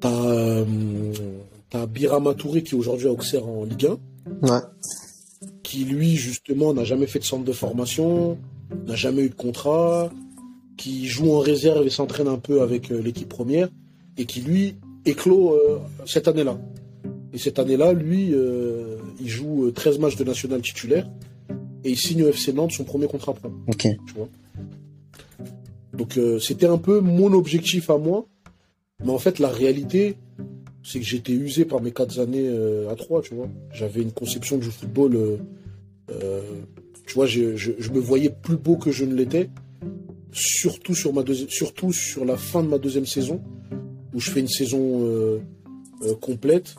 t'as euh, as Birama Touré qui est aujourd'hui à Auxerre en Ligue 1. Ouais. Qui lui, justement, n'a jamais fait de centre de formation, n'a jamais eu de contrat, qui joue en réserve et s'entraîne un peu avec euh, l'équipe première, et qui lui éclos euh, cette année-là. Et cette année-là, lui, euh, il joue 13 euh, matchs de national titulaire et il signe au FC Nantes son premier contrat pro. Ok. Donc c'était un peu mon objectif à moi. Mais en fait, la réalité, c'est que j'étais usé par mes quatre années à trois, tu vois. J'avais une conception du football. tu vois, je, je, me voyais plus beau que je ne l'étais. Surtout sur, ma surtout sur la fin de ma deuxième saison où je fais une saison euh, euh, complète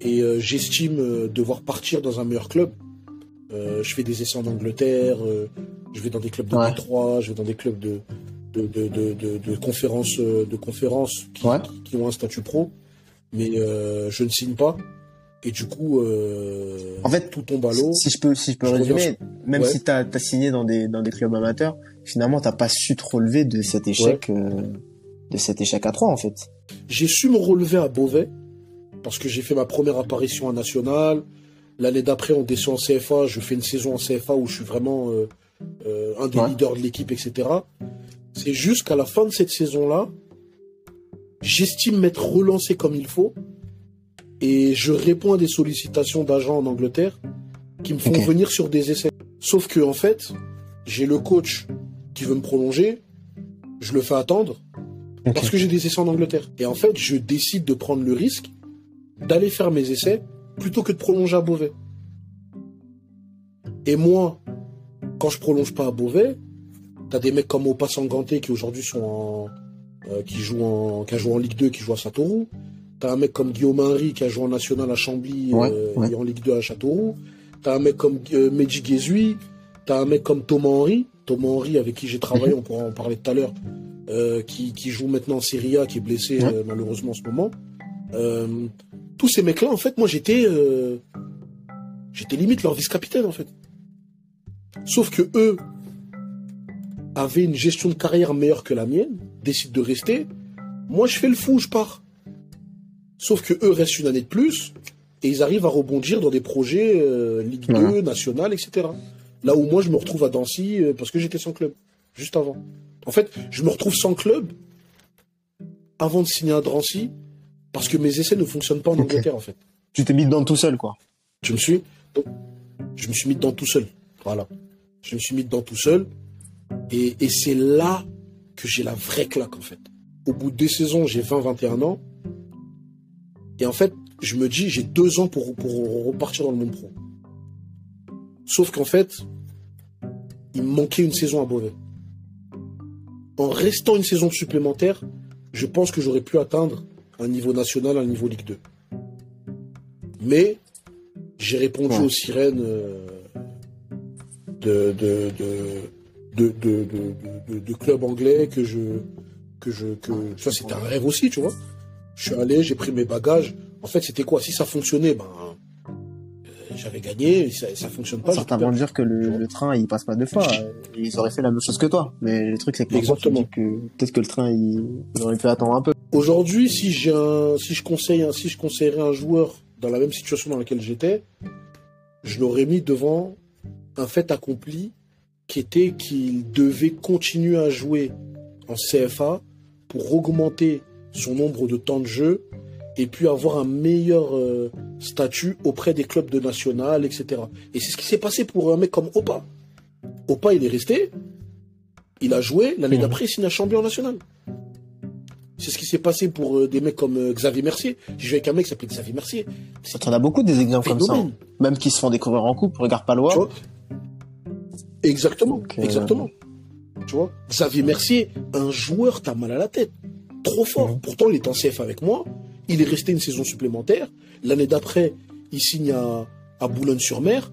et euh, j'estime devoir partir dans un meilleur club. je fais des essais en Angleterre, je vais dans des clubs de ouais. 3 je vais dans des clubs de, de, de, de, conférences, de conférences qui, ont un statut pro, mais je ne signe pas Et du coup, euh, En fait, tout tombe à l'eau. Si je peux, si je peux Je reviens résumer, même Ouais. si t'as as signé dans des dans des clubs amateurs, finalement t'as pas su te relever de cet échec, euh, de cet échec à trois en fait. J'ai su me relever à Beauvais, parce que j'ai fait ma première apparition en national. L'année d'après, on descend en CFA. Je fais une saison en CFA où je suis vraiment euh, euh, un des Ouais. leaders de l'équipe, etc. C'est juste qu'à la fin de cette saison-là, j'estime m'être relancé comme il faut. Et je réponds à des sollicitations d'agents en Angleterre qui me font venir sur des essais. Sauf que, en fait, j'ai le coach qui veut me prolonger. Je le fais attendre parce que j'ai des essais en Angleterre. Et en fait, je décide de prendre le risque d'aller faire mes essais plutôt que de prolonger à Beauvais. Et moi, quand je prolonge pas à Beauvais, t'as des mecs comme Opa Sanganté qui aujourd'hui sont en, euh, qui jouent en, qui a joué en Ligue 2, qui joue à Châteauroux. T'as un mec comme Guillaume Henry qui a joué en National à Chambly Ouais, euh, ouais. et en Ligue 2 à Châteauroux. T'as un mec comme euh, Mehdi Guézui. T'as un mec comme Thomas Henry. Thomas Henry avec qui j'ai travaillé, Mhm. on pourra en parler tout à l'heure, euh, qui, qui joue maintenant en Serie A, qui est blessé Ouais. euh, malheureusement en ce moment. Euh, tous ces mecs-là, en fait, moi j'étais, euh, j'étais limite leur vice-capitaine en fait. Sauf que eux avaient une gestion de carrière meilleure que la mienne, décident de rester. Moi, je fais le fou, je pars. Sauf que eux restent une année de plus et ils arrivent à rebondir dans des projets euh, Ligue 2, Ouais. National, etc. Là où moi, je me retrouve à Dancy euh, parce que j'étais sans club, juste avant. En fait, je me retrouve sans club avant de signer à Drancy parce que mes essais ne fonctionnent pas en. Angleterre, en fait. Tu t'es mis dedans tout seul quoi. Je me suis, je me suis mis dedans tout seul. Voilà. Je me suis mis dedans tout seul. Et, et c'est là que j'ai la vraie claque, en fait. Au bout de deux saisons, j'ai 20, 21 ans. Et en fait, je me dis, j'ai deux ans pour, pour repartir dans le monde pro. Sauf qu'en fait, il me manquait une saison à Beauvais. En restant une saison supplémentaire, je pense que j'aurais pu atteindre un niveau national, un niveau Ligue 2. Mais j'ai répondu Ouais. aux sirènes euh, de, de, de, de, de, de, de- clubs anglais que je. Que je que, vois, c'était un rêve aussi, tu vois. Je suis allé, j'ai pris mes bagages. En fait, c'était quoi? Si ça fonctionnait, ben. euh, J'avais gagné, ça, ça fonctionne pas. Certains vont dire que le, le train il passe pas deux fois. Ils auraient fait la même chose que toi. Mais le truc c'est que Exactement. que peut-être que le train il, il aurait pu attendre un peu. Aujourd'hui, si j'ai un, si je conseille un, si je conseillerais un joueur dans la même situation dans laquelle j'étais, je l'aurais mis devant un fait accompli qui était qu'il devait continuer à jouer en CFA pour augmenter son nombre de temps de jeu et puis avoir un meilleur euh, statut auprès des clubs de national, etc. Et c'est ce qui s'est passé pour un mec comme Opa. Opa, il est resté, il a joué, l'année Mhm. d'après, il signe un champion national. C'est ce qui s'est passé pour euh, des mecs comme euh, Xavier Mercier. J'ai joué avec un mec qui s'appelait Xavier Mercier. C'est T'en as beaucoup des exemples comme ça. hein. Même qui se font découvrir en coupe. Regarde Palois. Exactement, Donc, euh, exactement. Tu vois Xavier Mercier, un joueur, t'as mal à la tête. Trop fort. Pourtant, il est en CF avec moi. Il est resté une saison supplémentaire. L'année d'après, il signe à, à Boulogne-sur-Mer.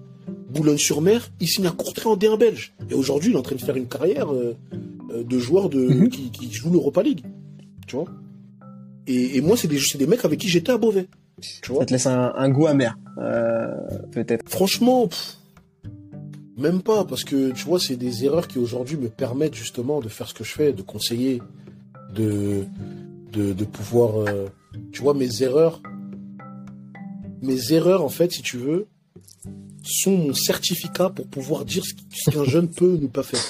Boulogne-sur-Mer, il signe à Courtrai en D1 belge. Et aujourd'hui, il est en train de faire une carrière euh, euh, de joueur de, Mhm. qui, qui joue l'Europa League. Tu vois et, et moi, c'est des, des mecs avec qui j'étais à Beauvais. Tu vois Ça te laisse un, un goût amer. Euh, peut-être. Franchement, pff, même pas, parce que tu vois, c'est des erreurs qui aujourd'hui me permettent justement de faire ce que je fais, de conseiller, de, de, de pouvoir. euh, tu vois, mes erreurs. Mes erreurs, en fait, si tu veux, sont mon certificat pour pouvoir dire ce qu'un jeune peut ne pas faire.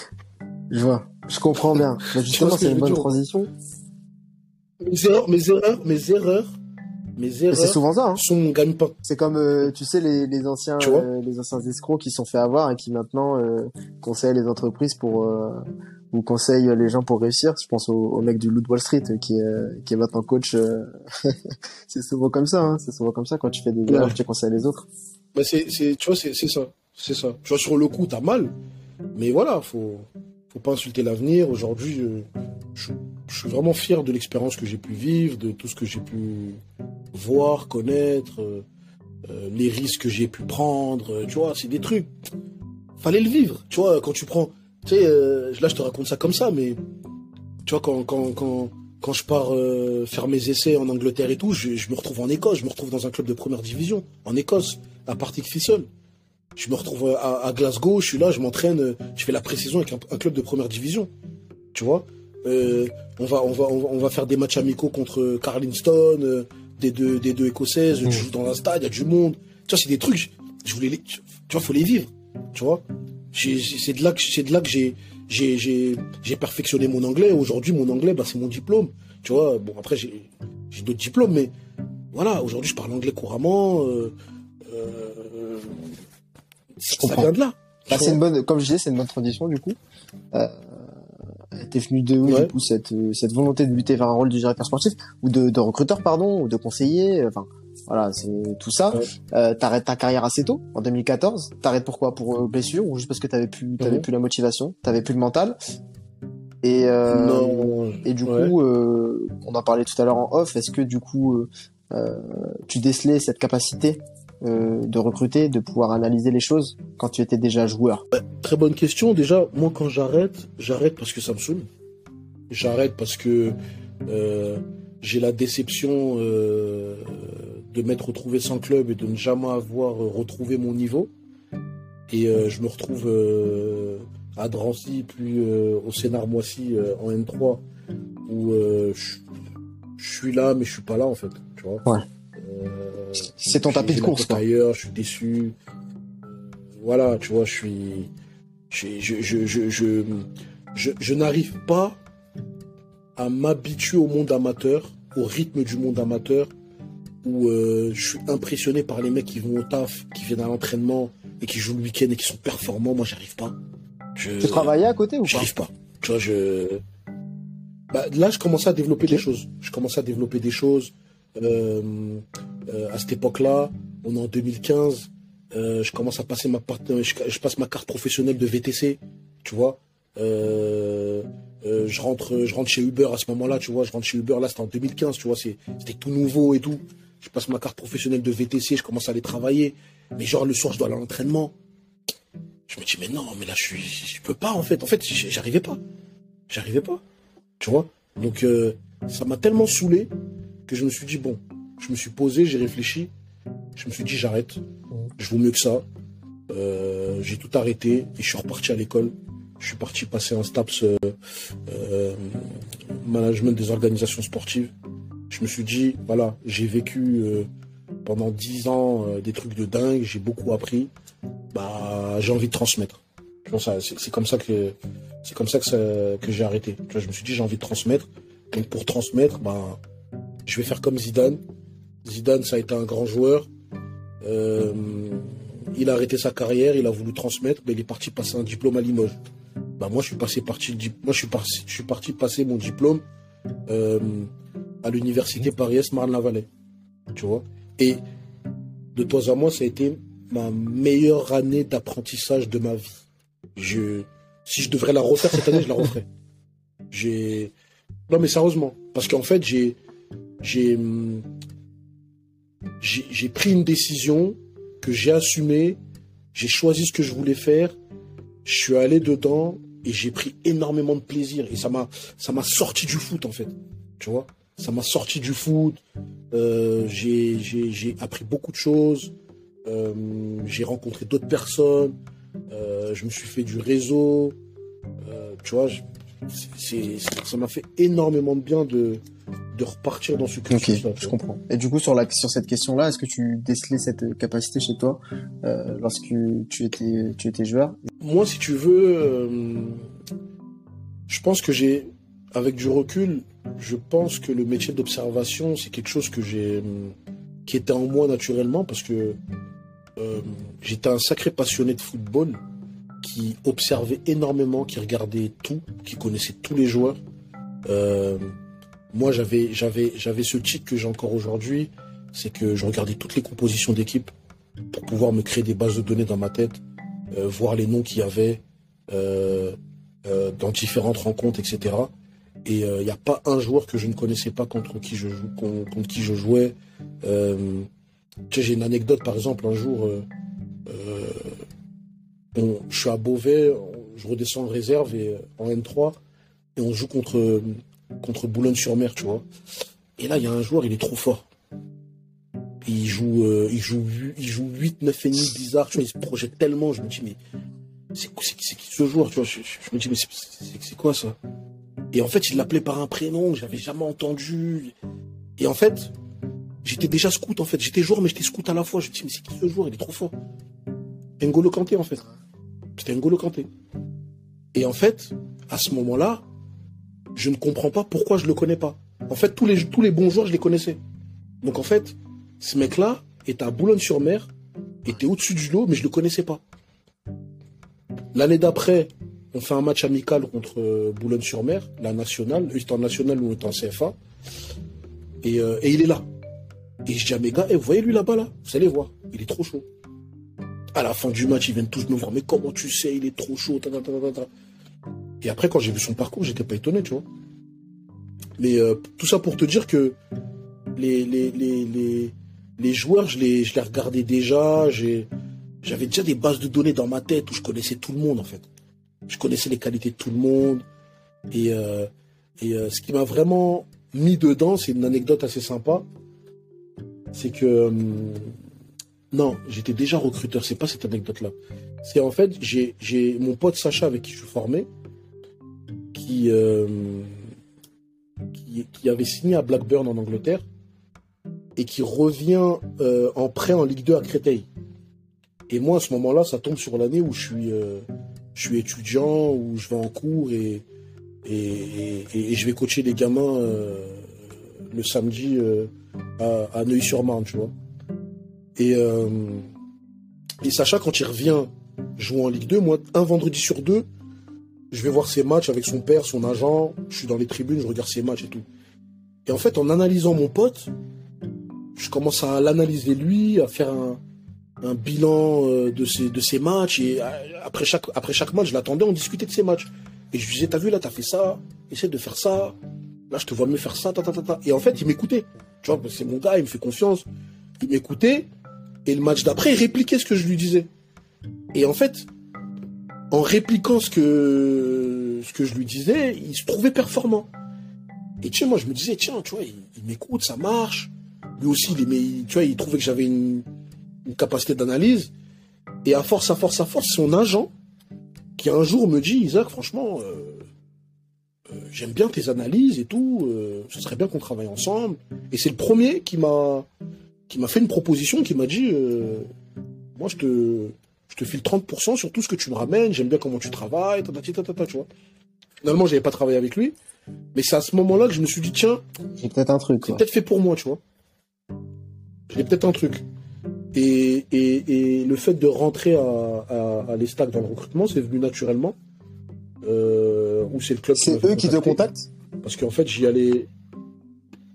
Je vois. Je comprends bien. Mais justement, c'est une bonne transition. Mes erreurs, mes erreurs, mes erreurs, mes c'est souvent ça. Hein. sont mon gagne-pain. C'est comme, euh, tu sais, les, les anciens, euh, les anciens escrocs qui sont fait avoir et qui maintenant euh, conseillent les entreprises pour ou conseillent les gens pour réussir. Je pense au, au mec du de Wall Street qui est qui est maintenant coach. c'est souvent comme ça. Hein. C'est souvent comme ça quand tu fais des Ouais. erreurs, tu conseilles les autres. Mais c'est, c'est, tu vois, c'est, c'est ça. C'est ça. Tu vois, sur le coup, t'as mal. Mais voilà, faut, faut pas insulter l'avenir. Aujourd'hui, euh, je, suis vraiment fier de l'expérience que j'ai pu vivre, de tout ce que j'ai pu voir, connaître, euh, euh, les risques que j'ai pu prendre. tu vois, c'est des trucs. Fallait le vivre. Tu vois, quand tu prends, tu sais, là, je te raconte ça comme ça, mais tu vois, quand, quand, quand, quand je pars faire mes essais en Angleterre et tout, je, me retrouve en Écosse, je me retrouve dans un club de première division, en Écosse, à Partick Thistle. Je me retrouve à, Glasgow, je suis là, je m'entraîne, je fais la précision avec un, club de première division. Tu vois on, va, on, va, on, va, faire des matchs amicaux contre Carlinston, des, deux, des deux Écossaises, je joue dans un stade, il y a du monde. Tu vois, c'est des trucs, je voulais les, tu vois, faut les vivre. Tu vois c'est de là que c'est de là que j'ai j'ai perfectionné mon anglais. Aujourd'hui, mon anglais, bah, c'est mon diplôme. Tu vois, bon après j'ai d'autres diplômes, mais voilà, aujourd'hui je parle anglais couramment. Euh, euh, ça vient de là. Bah, c'est une bonne, comme je disais, c'est une bonne tradition du coup. Euh, T'es venu de où du coup cette cette volonté de lutter vers un rôle de directeur sportif ou de, de recruteur pardon ou de conseiller, enfin voilà, c'est tout ça. Euh, t'arrêtes ta carrière assez tôt, en 2014. T'arrêtes pourquoi? Pour euh, blessure ou juste parce que t'avais plus, t'avais mhm. plus la motivation, t'avais plus le mental? Et euh, et du coup, euh, on en parlait tout à l'heure en off. Est-ce que du coup, euh, tu décelais cette capacité de recruter, de pouvoir analyser les choses quand tu étais déjà joueur Très bonne question. Déjà, moi, quand j'arrête, j'arrête parce que ça me saoule. J'arrête parce que j'ai la déception de m'être retrouvé sans club et de ne jamais avoir euh, retrouvé mon niveau. Et euh, je me retrouve euh, à Drancy, puis au Sénard Moissy en N3, où je, suis là, mais je suis pas là en fait. Tu vois C'est ton tapis de course. Ailleurs, je suis déçu. Voilà, tu vois, je suis. Je, je, je, je, je n'arrive pas à m'habituer au monde amateur, au rythme du monde amateur, où euh, je suis impressionné par les mecs qui vont au taf, qui viennent à l'entraînement et qui jouent le week-end et qui sont performants. Moi, j'arrive pas. Je... Tu travaillais à côté ou pas? J'arrive pas. Tu vois, je. Bah, là, je commençais à développer des choses. Je commençais à développer des choses. Euh, euh, à cette époque-là, on est en 2015. je commence à passer ma passe ma carte professionnelle de VTC. Tu vois. je rentre, je rentre chez Uber à ce moment-là. Tu vois, je rentre chez Uber. Là, c'était en 2015. Tu vois, c'était tout nouveau et tout je passe ma carte professionnelle de VTC, je commence à aller travailler. Mais genre, le soir, je dois aller à l'entraînement. Je me dis, mais non, mais là, je suis, peux pas, en fait. En fait, j'arrivais pas. J'arrivais pas. Tu vois? Donc, euh, ça m'a tellement saoulé que je me suis dit, bon, je me suis posé, j'ai réfléchi. Je me suis dit, j'arrête. Je vaux mieux que ça. Euh, j'ai tout arrêté et je suis reparti à l'école. Je suis parti passer un STAPS euh, management des organisations sportives je me suis dit, voilà, j'ai vécu euh, pendant dix ans euh, des trucs de dingue, j'ai beaucoup appris, bah j'ai envie de transmettre. C'est comme ça que c'est comme ça que j'ai arrêté. je me suis dit j'ai envie de transmettre. Donc pour transmettre, bah je vais faire comme Zidane. Zidane, ça a été un grand joueur. Euh, il a arrêté sa carrière, il a voulu transmettre, mais il est parti passer un diplôme à Limoges. Bah moi je suis passé parti, moi je suis parti, passer mon diplôme à l'université Paris-Est Marne-la-Vallée. Tu vois? Et de toi à moi, ça a été ma meilleure année d'apprentissage de ma vie. Je, si je devrais la refaire cette année, je la referais. Non mais sérieusement, parce qu'en fait, j'ai, j'ai, j'ai pris une décision que j'ai assumée, j'ai choisi ce que je voulais faire, je suis allé dedans et j'ai pris énormément de plaisir et ça m'a, ça m'a sorti du foot en fait, tu vois? Ça m'a sorti du foot. Euh, j'ai appris beaucoup de choses. Euh, j'ai rencontré d'autres personnes. Euh, je me suis fait du réseau. tu vois, ça m'a fait énormément de bien de, de repartir dans ce cursus. Ok, je comprends. Et du coup, sur, la, sur cette question-là, est-ce que tu décelais cette capacité chez toi lorsque tu étais, tu étais joueur? Moi, si tu veux, je pense que j'ai, avec du recul, je pense que le métier d'observation, c'est quelque chose que j'ai, qui était en moi naturellement parce que euh, j'étais un sacré passionné de football observait énormément, qui regardait tout, qui connaissait tous les joueurs. Euh, moi, j'avais, j'avais, j'avais ce titre que j'ai encore aujourd'hui, c'est que je regardais toutes les compositions d'équipe pour pouvoir me créer des bases de données dans ma tête, euh, voir les noms qu'il y avait dans différentes rencontres, etc. Et il euh, n'y a pas un joueur que je ne connaissais pas contre qui je, contre, qui je jouais. Euh, j'ai une anecdote, par exemple, un jour, euh, je suis à Beauvais, je redescends en réserve et, en N3, et on joue contre contre Boulogne-sur-Mer, tu vois. Et là, il y a un joueur, il est trop fort. Il joue, euh, il joue, il joue 8, 9 et bizarre, tu vois, il se projette tellement, je me dis, mais c'est qui ce joueur, je, me dis, mais c'est quoi ça? Et en fait, il l'appelait par un prénom que j'avais jamais entendu. Et en fait, j'étais déjà scout, en fait. J'étais joueur, mais j'étais scout à la fois. Je me dis, mais c'est qui ce joueur? Il est trop fort. N'Golo Kanté, en fait. C'était N'Golo Kanté. Et en fait, à ce moment-là, je ne comprends pas pourquoi je le connais pas. En fait, tous les, tous bons joueurs, je les connaissais. Donc en fait, ce mec-là était à Boulogne-sur-Mer, était au-dessus du lot, mais je le connaissais pas. L'année d'après, on fait un match amical contre euh, Boulogne-sur-Mer, la nationale. Eux, en nationale, nous, on était en CFA. Euh, et, il est là. Et je dis à mes gars, eh, vous voyez lui là-bas, là Vous allez voir, il est trop chaud. À la fin du match, ils viennent tous me voir, mais comment tu sais, il est trop chaud, Et après, quand j'ai vu son parcours, j'étais pas étonné, tu vois. Mais euh, tout ça pour te dire que les, les, les, les, joueurs, je les, je les regardais déjà. J'avais déjà des bases de données dans ma tête où je connaissais tout le monde, en fait. Je connaissais les qualités de tout le monde. Et, euh, et euh, ce qui m'a vraiment mis dedans, c'est une anecdote assez sympa. C'est que. Non, j'étais déjà recruteur, c'est pas cette anecdote-là. C'est en fait, j'ai mon pote Sacha avec qui je suis formé, qui qui, avait signé à Blackburn en Angleterre et qui revient euh, en prêt en Ligue 2 à Créteil. Et moi, à ce moment-là, ça tombe sur l'année où je suis, euh, étudiant, où je vais en cours et, je vais coacher les gamins euh, le samedi à, à Neuilly-sur-Marne, tu vois. Et, et Sacha, quand il revient jouer en Ligue 2, moi, un vendredi sur deux, je vais voir ses matchs avec son père, son agent, je suis dans les tribunes, je regarde ses matchs et tout. Et en fait, en analysant mon pote, je commence à l'analyser lui, à faire un, bilan euh, de ses, de ses matchs. Et euh, après chaque, après chaque match, je l'attendais, on discutait de ses matchs. Et je lui disais, t'as vu là, t'as fait ça, essaie de faire ça. Là, je te vois mieux faire ça. Et en fait, il m'écoutait. Tu vois, c'est mon gars, il me fait confiance. Il m'écoutait. Et le match d'après, il répliquait ce que je lui disais. Et en fait, en répliquant ce que, je lui disais, il se trouvait performant. Et tu sais, moi, je me disais, tiens, tu vois, il, m'écoute, ça marche. Lui aussi, il, tu vois, il trouvait que j'avais une, capacité d'analyse. Et à force, à force, à force, son agent, qui un jour me dit, Isaac, franchement, euh, euh, j'aime bien tes analyses et tout, euh, ce serait bien qu'on travaille ensemble. Et c'est le premier qui m'a, qui m'a fait une proposition, qui m'a dit, moi, je te, je te file 30% sur tout ce que tu me ramènes, j'aime bien comment tu travailles, ta, tu vois. Finalement, j'avais pas travaillé avec lui, mais c'est à ce moment-là que je me suis dit, tiens, j'ai peut-être un truc. C'est peut-être fait pour moi, tu vois. J'ai peut-être un truc. Et, et, le fait de rentrer à, à, à l'Estac dans le recrutement, c'est venu naturellement. Euh, ou c'est le club. C'est eux qui te contactent? Parce qu'en fait, j'y allais.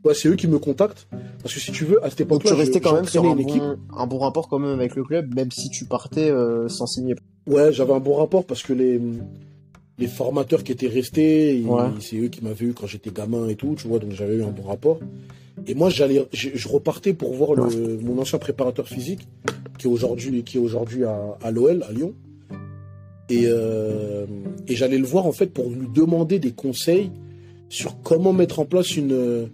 Ouais, c'est eux qui me contactent. Parce que si tu veux, à cette époque-là, tu restais quand même sur un bon, un bon, rapport quand même avec le club, même si tu partais euh, sans signer. Ouais, j'avais un bon rapport parce que les, les formateurs qui étaient restés, c'est eux qui m'avaient eu quand j'étais gamin et tout, tu vois, donc j'avais eu un bon rapport. Et moi, j'allais, je, repartais pour voir le, mon ancien préparateur physique, qui est aujourd'hui, qui est aujourd'hui à, à l'OL, à Lyon. Et, euh, et j'allais le voir en fait pour lui demander des conseils sur comment mettre en place une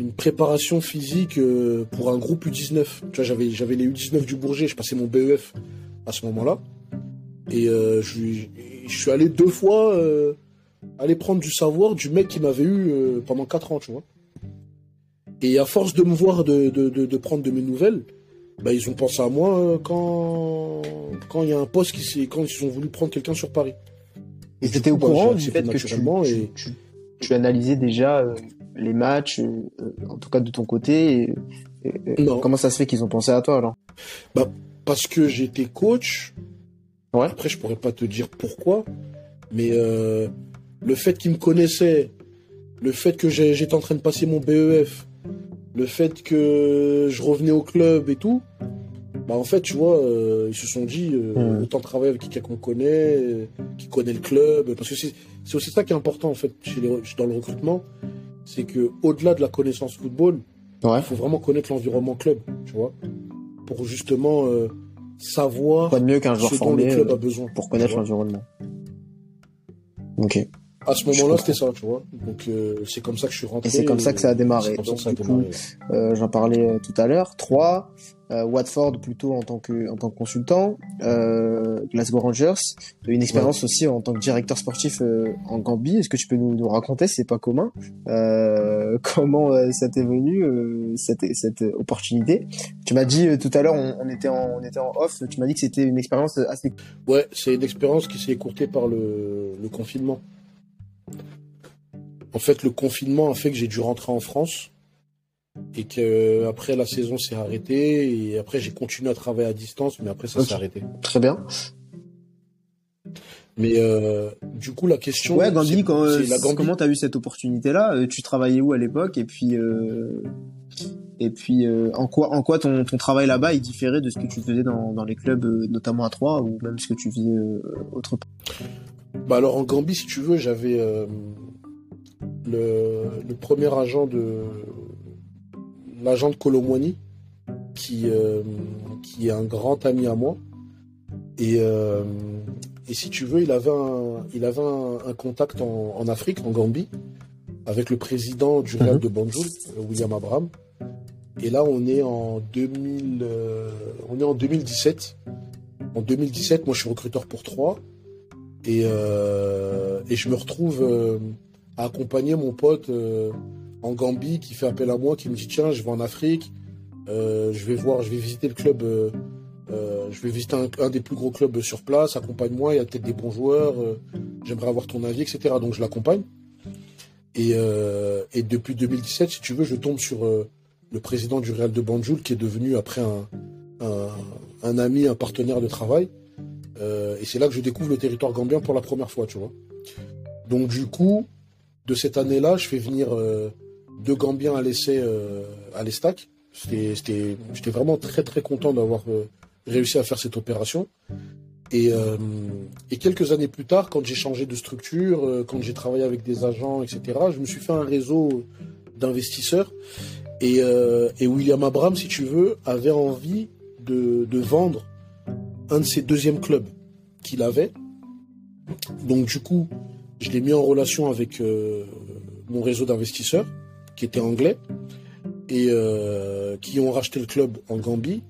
une préparation physique euh, pour un groupe U19. Tu vois, j'avais, j'avais les U19 du Bourget, je passais mon BEF à ce moment-là. Et euh, je, je, suis allé deux fois euh, aller prendre du savoir du mec qui m'avait eu pendant quatre ans, tu vois. Et à force de me voir, de, de, de, prendre de mes nouvelles, bah, ils ont pensé à moi quand quand il y a un poste qui s'est, quand ils ont voulu prendre quelqu'un sur Paris. Et c'était au bah, courant du fait que tu, et... tu, tu, analysais déjà les matchs, euh, en tout cas de ton côté Comment ça se fait qu'ils ont pensé à toi alors? Bah, Parce que j'étais coach. Ouais. Après, je pourrais pas te dire pourquoi, mais euh, le fait qu'ils me connaissaient, le fait que j'étais en train de passer mon BEF, le fait que je revenais au club et tout, bah en fait, tu vois, euh, ils se sont dit, hmm. autant travailler avec quelqu'un qu'on connaît, qui connaît le club, parce que c'est aussi ça qui est important en fait chez les, dans le recrutement, c'est que au-delà de la connaissance football, il faut vraiment connaître l'environnement club, tu vois, pour justement euh, savoir Quoi de mieux qu'un joueur formé le club a euh, besoin pour connaître l'environnement. Ok. À ce moment-là, c'était ça, tu vois. Donc c'est comme ça que je suis rentré. Et c'est comme ça que ça a démarré. J'en parlais tout à l'heure. 3, euh, Watford plutôt en tant que en tant que consultant, euh, Glasgow Rangers, une expérience aussi en tant que directeur sportif euh, en Gambie. Est-ce que tu peux nous, nous raconter, c'est pas commun, euh, comment euh, ça t'est venu cette cette opportunité? Tu m'as dit tout à l'heure, on, on, était en on était en off, tu m'as dit que c'était une expérience assez. Ouais, c'est une expérience qui s'est écourtée par le, le confinement. En fait, le confinement a fait que j'ai dû rentrer en France et que après la saison s'est arrêtée et après j'ai continué à travailler à distance mais après ça s'est arrêté. Très bien. Mais euh, du coup la question Ouais, Gandhi, quand, euh, comment t'as eu cette opportunité là euh, Tu travaillais où à l'époque? Et puis et puis en quoi en quoi ton, ton travail là-bas est différé de ce que tu faisais dans, dans les clubs notamment à Troyes ou même ce que tu faisais autre part? Bah alors en Gambie si tu veux, j'avais le, le premier agent de l'agent de Colomwani, qui, euh, qui est un grand ami à moi. Et, euh, et si tu veux, il avait un, il avait un, contact en, Afrique, en Gambie, avec le président du Real mhm. de Banjul, William Abraham. Et là, on est en 2000, euh, on est en 2017. En 2017, moi, je suis recruteur pour trois. Et, et je me retrouve à accompagner mon pote en Gambie qui fait appel à moi, qui me dit tiens, je vais en Afrique, euh, je vais voir, je vais visiter le club, euh, euh, je vais visiter un, des plus gros clubs sur place, accompagne-moi, il y a peut-être des bons joueurs, j'aimerais avoir ton avis, etc. Donc je l'accompagne. Et, depuis 2017, si tu veux, je tombe sur le président du Real de Banjul qui est devenu après un ami, un partenaire de travail. et c'est là que je découvre le territoire gambien pour la première fois, tu vois. Donc du coup, de cette année-là, je fais venir deux Gambiens à l'essai euh, à l'Estac. J'étais vraiment très très content d'avoir euh, réussi à faire cette opération. Et, euh, et, quelques années plus tard, quand j'ai changé de structure, quand j'ai travaillé avec des agents, etc., je me suis fait un réseau d'investisseurs. Et, et, William Abraham, si tu veux, avait envie de, de vendre un de ses deuxièmes clubs qu'il avait. Donc du coup, je l'ai mis en relation avec mon réseau d'investisseurs qui étaient anglais et euh, qui ont racheté le club en Gambie.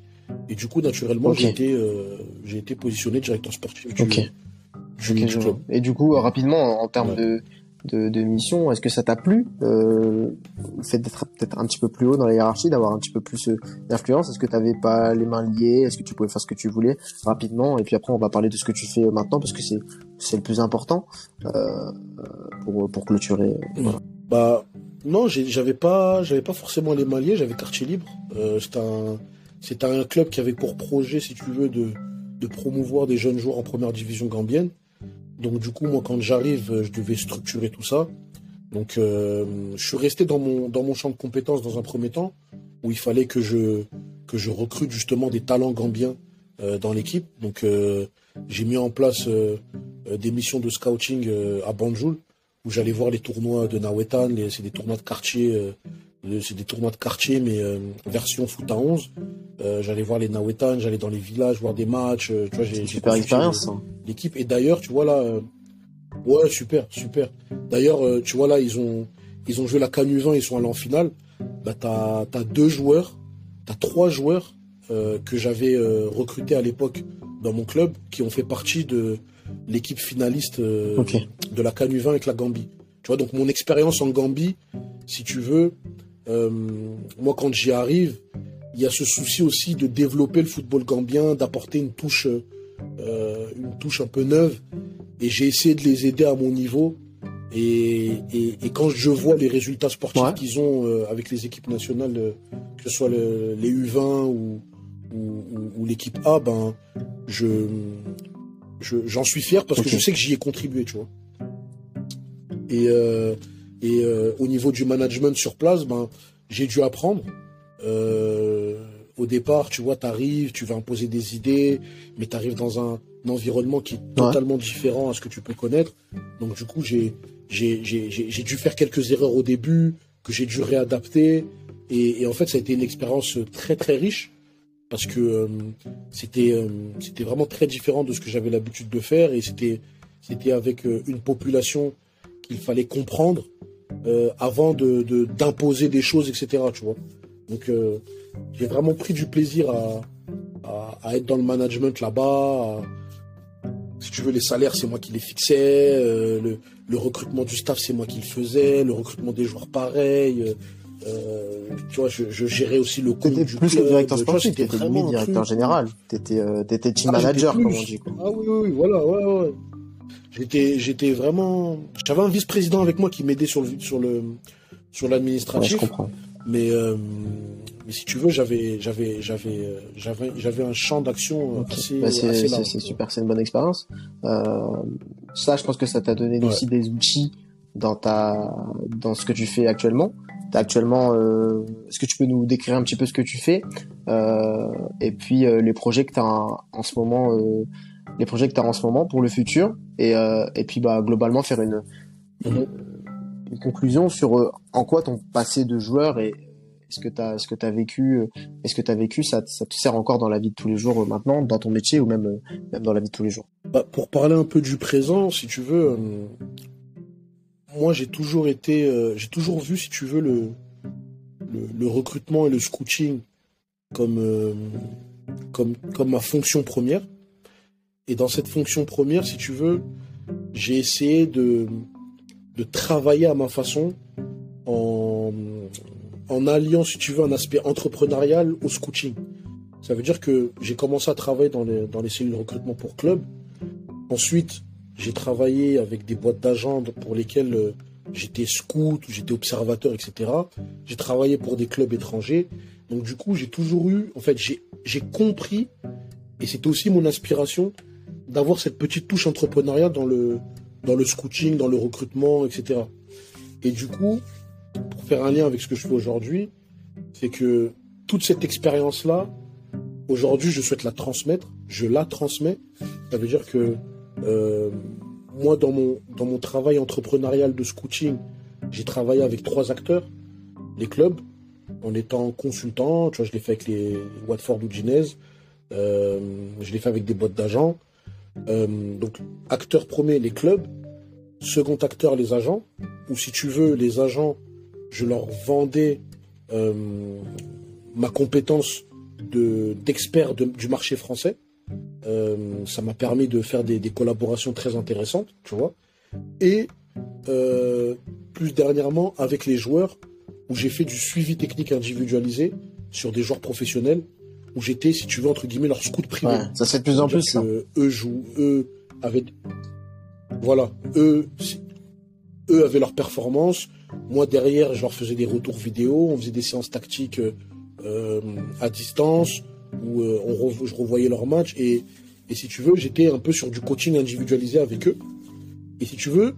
Et du coup, naturellement, j'ai été, euh, été positionné directeur sportif du, club. Et du coup, rapidement, en termes de, de, mission, est-ce que ça t'a plu euh, Le fait d'être peut-être un petit peu plus haut dans la hiérarchie, d'avoir un petit peu plus d'influence? Est-ce que tu n'avais pas les mains liées? Est-ce que tu pouvais faire ce que tu voulais? Rapidement. Et puis après, on va parler de ce que tu fais maintenant parce que c'est, c'est le plus important pour, pour clôturer. Bah, non, j'avais pas, pas forcément les mains j'avais quartier libre. Euh, c'était un, club qui avait pour projet, si tu veux, de, promouvoir des jeunes joueurs en première division gambienne. Donc du coup, moi, quand j'arrive, je devais structurer tout ça. Donc, euh, je suis resté dans mon champ de compétences dans un premier temps, où il fallait que je recrute justement des talents gambiens euh, dans l'équipe. Donc, euh, j'ai mis en place euh, des missions de scouting à Banjul où j'allais voir les tournois de Nawetan, c'est des tournois de quartier, euh, c'est des tournois de quartier, mais euh, version foot à 11. Euh, j'allais voir les Nawetan, j'allais dans les villages voir des matchs. tu vois, j'ai super expérience. Hein. L'équipe et d'ailleurs, tu vois là, ouais, super, super. D'ailleurs, tu vois là, ils ont ils ont joué la Canu 20, ils sont allés en finale. Bah t'as as deux joueurs, t'as trois joueurs que j'avais recrutés à l'époque dans mon club qui ont fait partie de l'équipe finaliste euh, de la Canu 20 avec la Gambie. Tu vois, donc mon expérience en Gambie, si tu veux, euh, moi quand j'y arrive, il y a ce souci aussi de développer le football gambien, d'apporter une touche, euh, une touche un peu neuve. Et j'ai essayé de les aider à mon niveau. Et, quand je vois les résultats sportifs qu'ils ont avec les équipes nationales, que ce soit les U20 ou, ou l'équipe A, ben je j'en suis fier parce que je sais que j'y ai contribué, tu vois. Et, euh, et euh, au niveau du management sur place, ben, j'ai dû apprendre. Euh, au départ, tu vois, tu arrives, tu vas imposer des idées, mais tu arrives dans un, environnement qui est totalement différent à ce que tu peux connaître. Donc du coup, j'ai j'ai dû faire quelques erreurs au début, que j'ai dû réadapter. Et, et, en fait, ça a été une expérience très très riche parce que euh, c'était euh, c'était vraiment très différent de ce que j'avais l'habitude de faire et c'était c'était avec euh, une population qu'il fallait comprendre avant de d'imposer des choses, etc. Tu vois. Donc j'ai vraiment pris du plaisir à, à, être dans le management là-bas. Si tu veux, les salaires, c'est moi qui les fixais. le, le, recrutement du staff, c'est moi qui le faisais. Le recrutement des joueurs, pareil. Euh, tu vois, je, je, gérais aussi le compte du plus club. que directeur sportif, t'étais limite directeur général. Euh, étais team ah, manager, comme on dit. Quoi. Ah oui, oui, voilà, ouais, ouais. J'étais, j'étais vraiment. J'avais un vice-président avec moi qui m'aidait sur le sur le sur l'administratif. Ouais, je comprends. Mais euh, mais si tu veux, j'avais j'avais j'avais euh, j'avais j'avais un champ d'action okay. assez, bah c'est super, c'est une bonne expérience. Euh, ça, je pense que ça t'a donné aussi des outils dans ta dans ce que tu fais actuellement actuellement, euh, est-ce que tu peux nous décrire un petit peu ce que tu fais euh, et puis euh, les projets que tu as en, ce moment, les projets que tu as en ce moment pour le futur et, et puis bah globalement faire une, une, conclusion sur en quoi ton passé de joueur et est-ce que tu as ce que tu as vécu est-ce que tu as vécu ça, ça te sert encore dans la vie de tous les jours maintenant dans ton métier ou même même dans la vie de tous les jours? Bah, pour parler un peu du présent si tu veux moi, j'ai toujours été, euh, j'ai toujours vu, si tu veux, le, le, recrutement et le scouting comme, euh, comme, comme ma fonction première. Et dans cette fonction première, si tu veux, j'ai essayé de, de travailler à ma façon en, en alliant, si tu veux, un aspect entrepreneurial au scouting. Ça veut dire que j'ai commencé à travailler dans les, dans les cellules de recrutement pour club. Ensuite, j'ai travaillé avec des boîtes d'agents pour lesquelles euh, j'étais scout, j'étais observateur, etc. J'ai travaillé pour des clubs étrangers. Donc du coup, j'ai toujours eu, en fait, j'ai compris, et c'était aussi mon aspiration, d'avoir cette petite touche entrepreneuriale dans le, dans le scouting, dans le recrutement, etc. Et du coup, pour faire un lien avec ce que je fais aujourd'hui, c'est que toute cette expérience-là, aujourd'hui, je souhaite la transmettre, je la transmets. Ça veut dire que euh, moi, dans mon, dans mon travail entrepreneurial de scouting, j'ai travaillé avec trois acteurs, les clubs, en étant consultant. Tu vois, je l'ai fait avec les Watford ou Ginez. Euh, je l'ai fait avec des boîtes d'agents. Euh, donc, acteur premier, les clubs. Second acteur, les agents. Ou si tu veux, les agents, je leur vendais ma compétence d'expert du marché français. Euh, ça m'a permis de faire des, collaborations très intéressantes, tu vois. Et euh, plus dernièrement avec les joueurs, où j'ai fait du suivi technique individualisé sur des joueurs professionnels, où j'étais, si tu veux, entre guillemets, leur scout privé. ça fait de plus en plus. eux jouent, eux avaient, voilà, eux, eux avaient leur performance. Moi derrière, je leur faisais des retours vidéo, on faisait des séances tactiques euh, à distance où euh, je revoyais leurs matchs et, et si tu veux, j'étais un peu sur du coaching individualisé avec eux. Et si tu veux,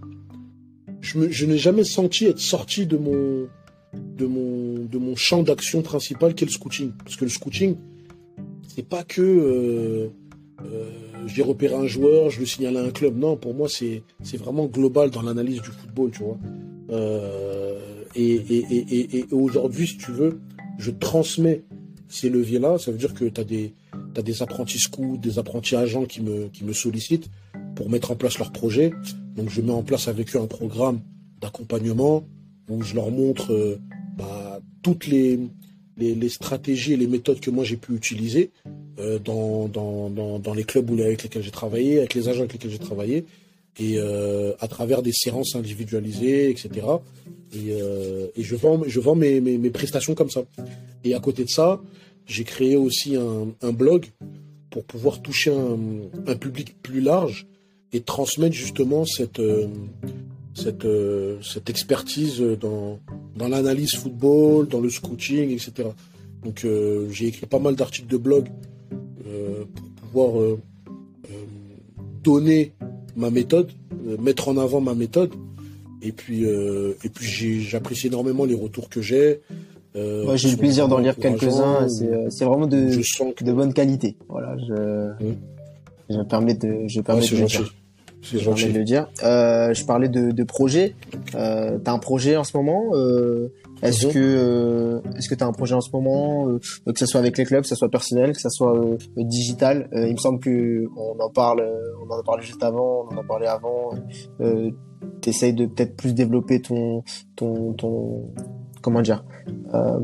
je, je n'ai jamais senti être sorti de mon, de mon, de mon champ d'action principal qui est le scouting. Parce que le scouting, c'est pas que euh, euh, j'ai repéré un joueur, je le signale à un club. Non, pour moi, c'est, vraiment global dans l'analyse du football, tu vois. Euh, et, et, et aujourd'hui, si tu veux, je transmets ces leviers-là, ça veut dire que tu as des, des apprentis scouts, des apprentis agents qui me, qui me sollicitent pour mettre en place leur projet. Donc je mets en place avec eux un programme d'accompagnement où je leur montre euh, bah, toutes les, les, stratégies et les méthodes que moi j'ai pu utiliser euh, dans, dans, dans, les clubs avec lesquels j'ai travaillé, avec les agents avec lesquels j'ai travaillé, et euh, à travers des séances individualisées, etc. Et, et je vends, je vends mes, mes, prestations comme ça. Et à côté de ça, j'ai créé aussi un, blog pour pouvoir toucher un, public plus large et transmettre justement cette, euh, cette, euh, cette expertise dans, dans l'analyse football, dans le scouting, etc. Donc euh, j'ai écrit pas mal d'articles de blog pour pouvoir donner ma méthode, mettre en avant ma méthode. Et puis, et puis j'apprécie énormément les retours que j'ai. Euh, j'ai eu le plaisir d'en lire quelques-uns. Euh, c'est vraiment de, de bonne qualité. Voilà, je, je me permets de, je permets de le dire. Je gentil. de le dire. Euh, je parlais de, de projet. Euh, t'as un projet en ce moment euh, Est-ce mhm. que euh, est-ce que t'as un projet en ce moment euh, Que ce soit avec les clubs, que ce soit personnel, que ce soit digital? il me semble que on en parle, on en a parlé juste avant, on en a parlé avant t'essayes de peut-être plus développer ton, ton, ton, comment dire, euh,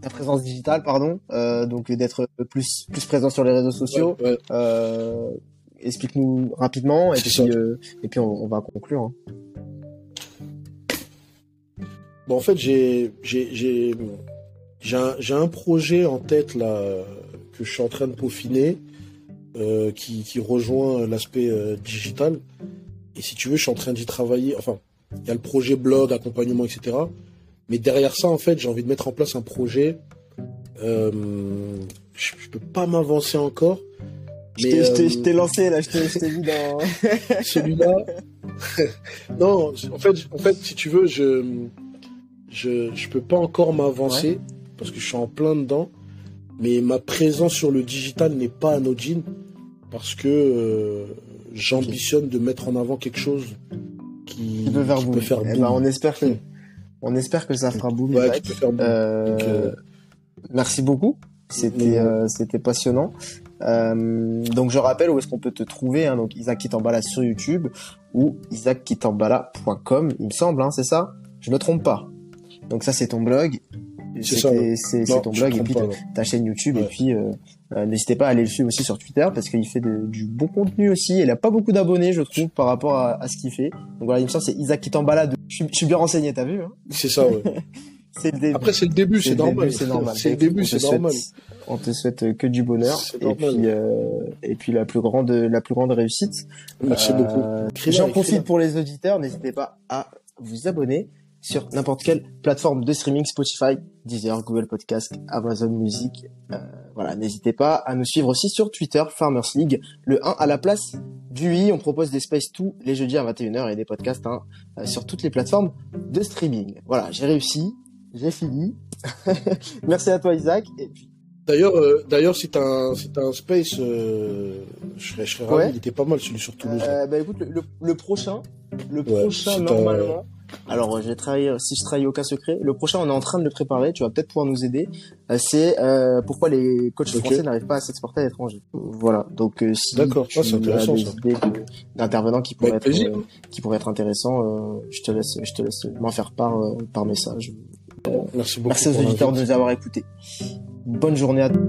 ta présence digitale, pardon, euh, donc d'être plus plus présent sur les réseaux sociaux. Ouais, ouais. Euh, Explique-nous rapidement et puis euh, et puis on, on va conclure. hein. Bon, en fait, j'ai un, un projet en tête là que je suis en train de peaufiner euh, qui, qui rejoint l'aspect euh, digital. Et si tu veux, je suis en train d'y travailler. Enfin, il y a le projet blog, accompagnement, etc. Mais derrière ça, en fait, j'ai envie de mettre en place un projet. Euh, je, je peux pas m'avancer encore. Je Mais t'ai- je lancé là, je t'ai je t'ai vu dans. celui-là. non, en fait, en fait, si tu veux, je je je peux pas encore m'avancer parce que je suis en plein dedans. Mais ma présence sur le digital n'est pas anodine parce que euh, j'ambitionne de mettre en avant quelque chose qui, qui peut faire qui boom. peut faire Eh ben, on espère que on espère que ça fera boom. Ouais, Isaac. qui peut faire boom. Euh, Donc, euh, Merci beaucoup. C'était c'était passionnant. Euh, donc je rappelle où est-ce qu'on peut te trouver. Hein, donc Isaac Kitambala sur YouTube ou isaackitambala.com, il me semble, hein, c'est ça? Je me trompe pas. Donc ça c'est ton blog. C'est ton blog et puis ta, pas, non. ta chaîne YouTube et puis euh, euh, n'hésitez pas à aller le suivre aussi sur Twitter parce qu'il fait de- du bon contenu aussi. Il a pas beaucoup d'abonnés je trouve par rapport à, à ce qu'il fait. Donc voilà il me semble c'est Isaac Kitambala. De... Je, suis, je suis bien renseigné t'as vu hein C'est ça, ouais. C'est le début. Après, c'est le début, c'est normal. C'est normal. C'est le début, c'est normal. On te souhaite que du bonheur et puis euh, et puis la plus grande la plus grande réussite. Merci Euh, beaucoup. J'en profite pour les auditeurs, n'hésitez pas à vous abonner sur n'importe quelle plateforme de streaming, Spotify, Deezer, Google Podcast, Amazon Music. Euh, voilà, n'hésitez pas à nous suivre aussi sur Twitter, Farmers League, le 1 à la place du i. On propose des spaces tous les jeudis à 21h et des podcasts hein, euh, sur toutes les plateformes de streaming. Voilà, j'ai réussi, j'ai fini. Merci à toi Isaac. Et puis, D'ailleurs, euh, d'ailleurs, c'est un, c'est un space. euh, je serais, je serais ravi. Ouais. Il était pas mal celui sur Toulouse. Euh, bah écoute, le, le- le prochain, le Ouais, prochain un- normalement. Alors, euh, je vais travailler, si je travaille au cas secret, le prochain, on est en train de le préparer. Tu vas peut-être pouvoir nous aider. Euh, c'est euh, pourquoi les coachs Ok. français n'arrivent pas à s'exporter à l'étranger. Voilà. Donc, euh, si D'accord. tu Ah, as des idées d'intervenants qui pourraient Avec être, euh, qui pourraient être intéressants, euh, je te laisse, je te laisse m'en faire part euh, par message. Merci beaucoup. Merci aux auditeurs de nous avoir écoutés. Bonne journée à tous.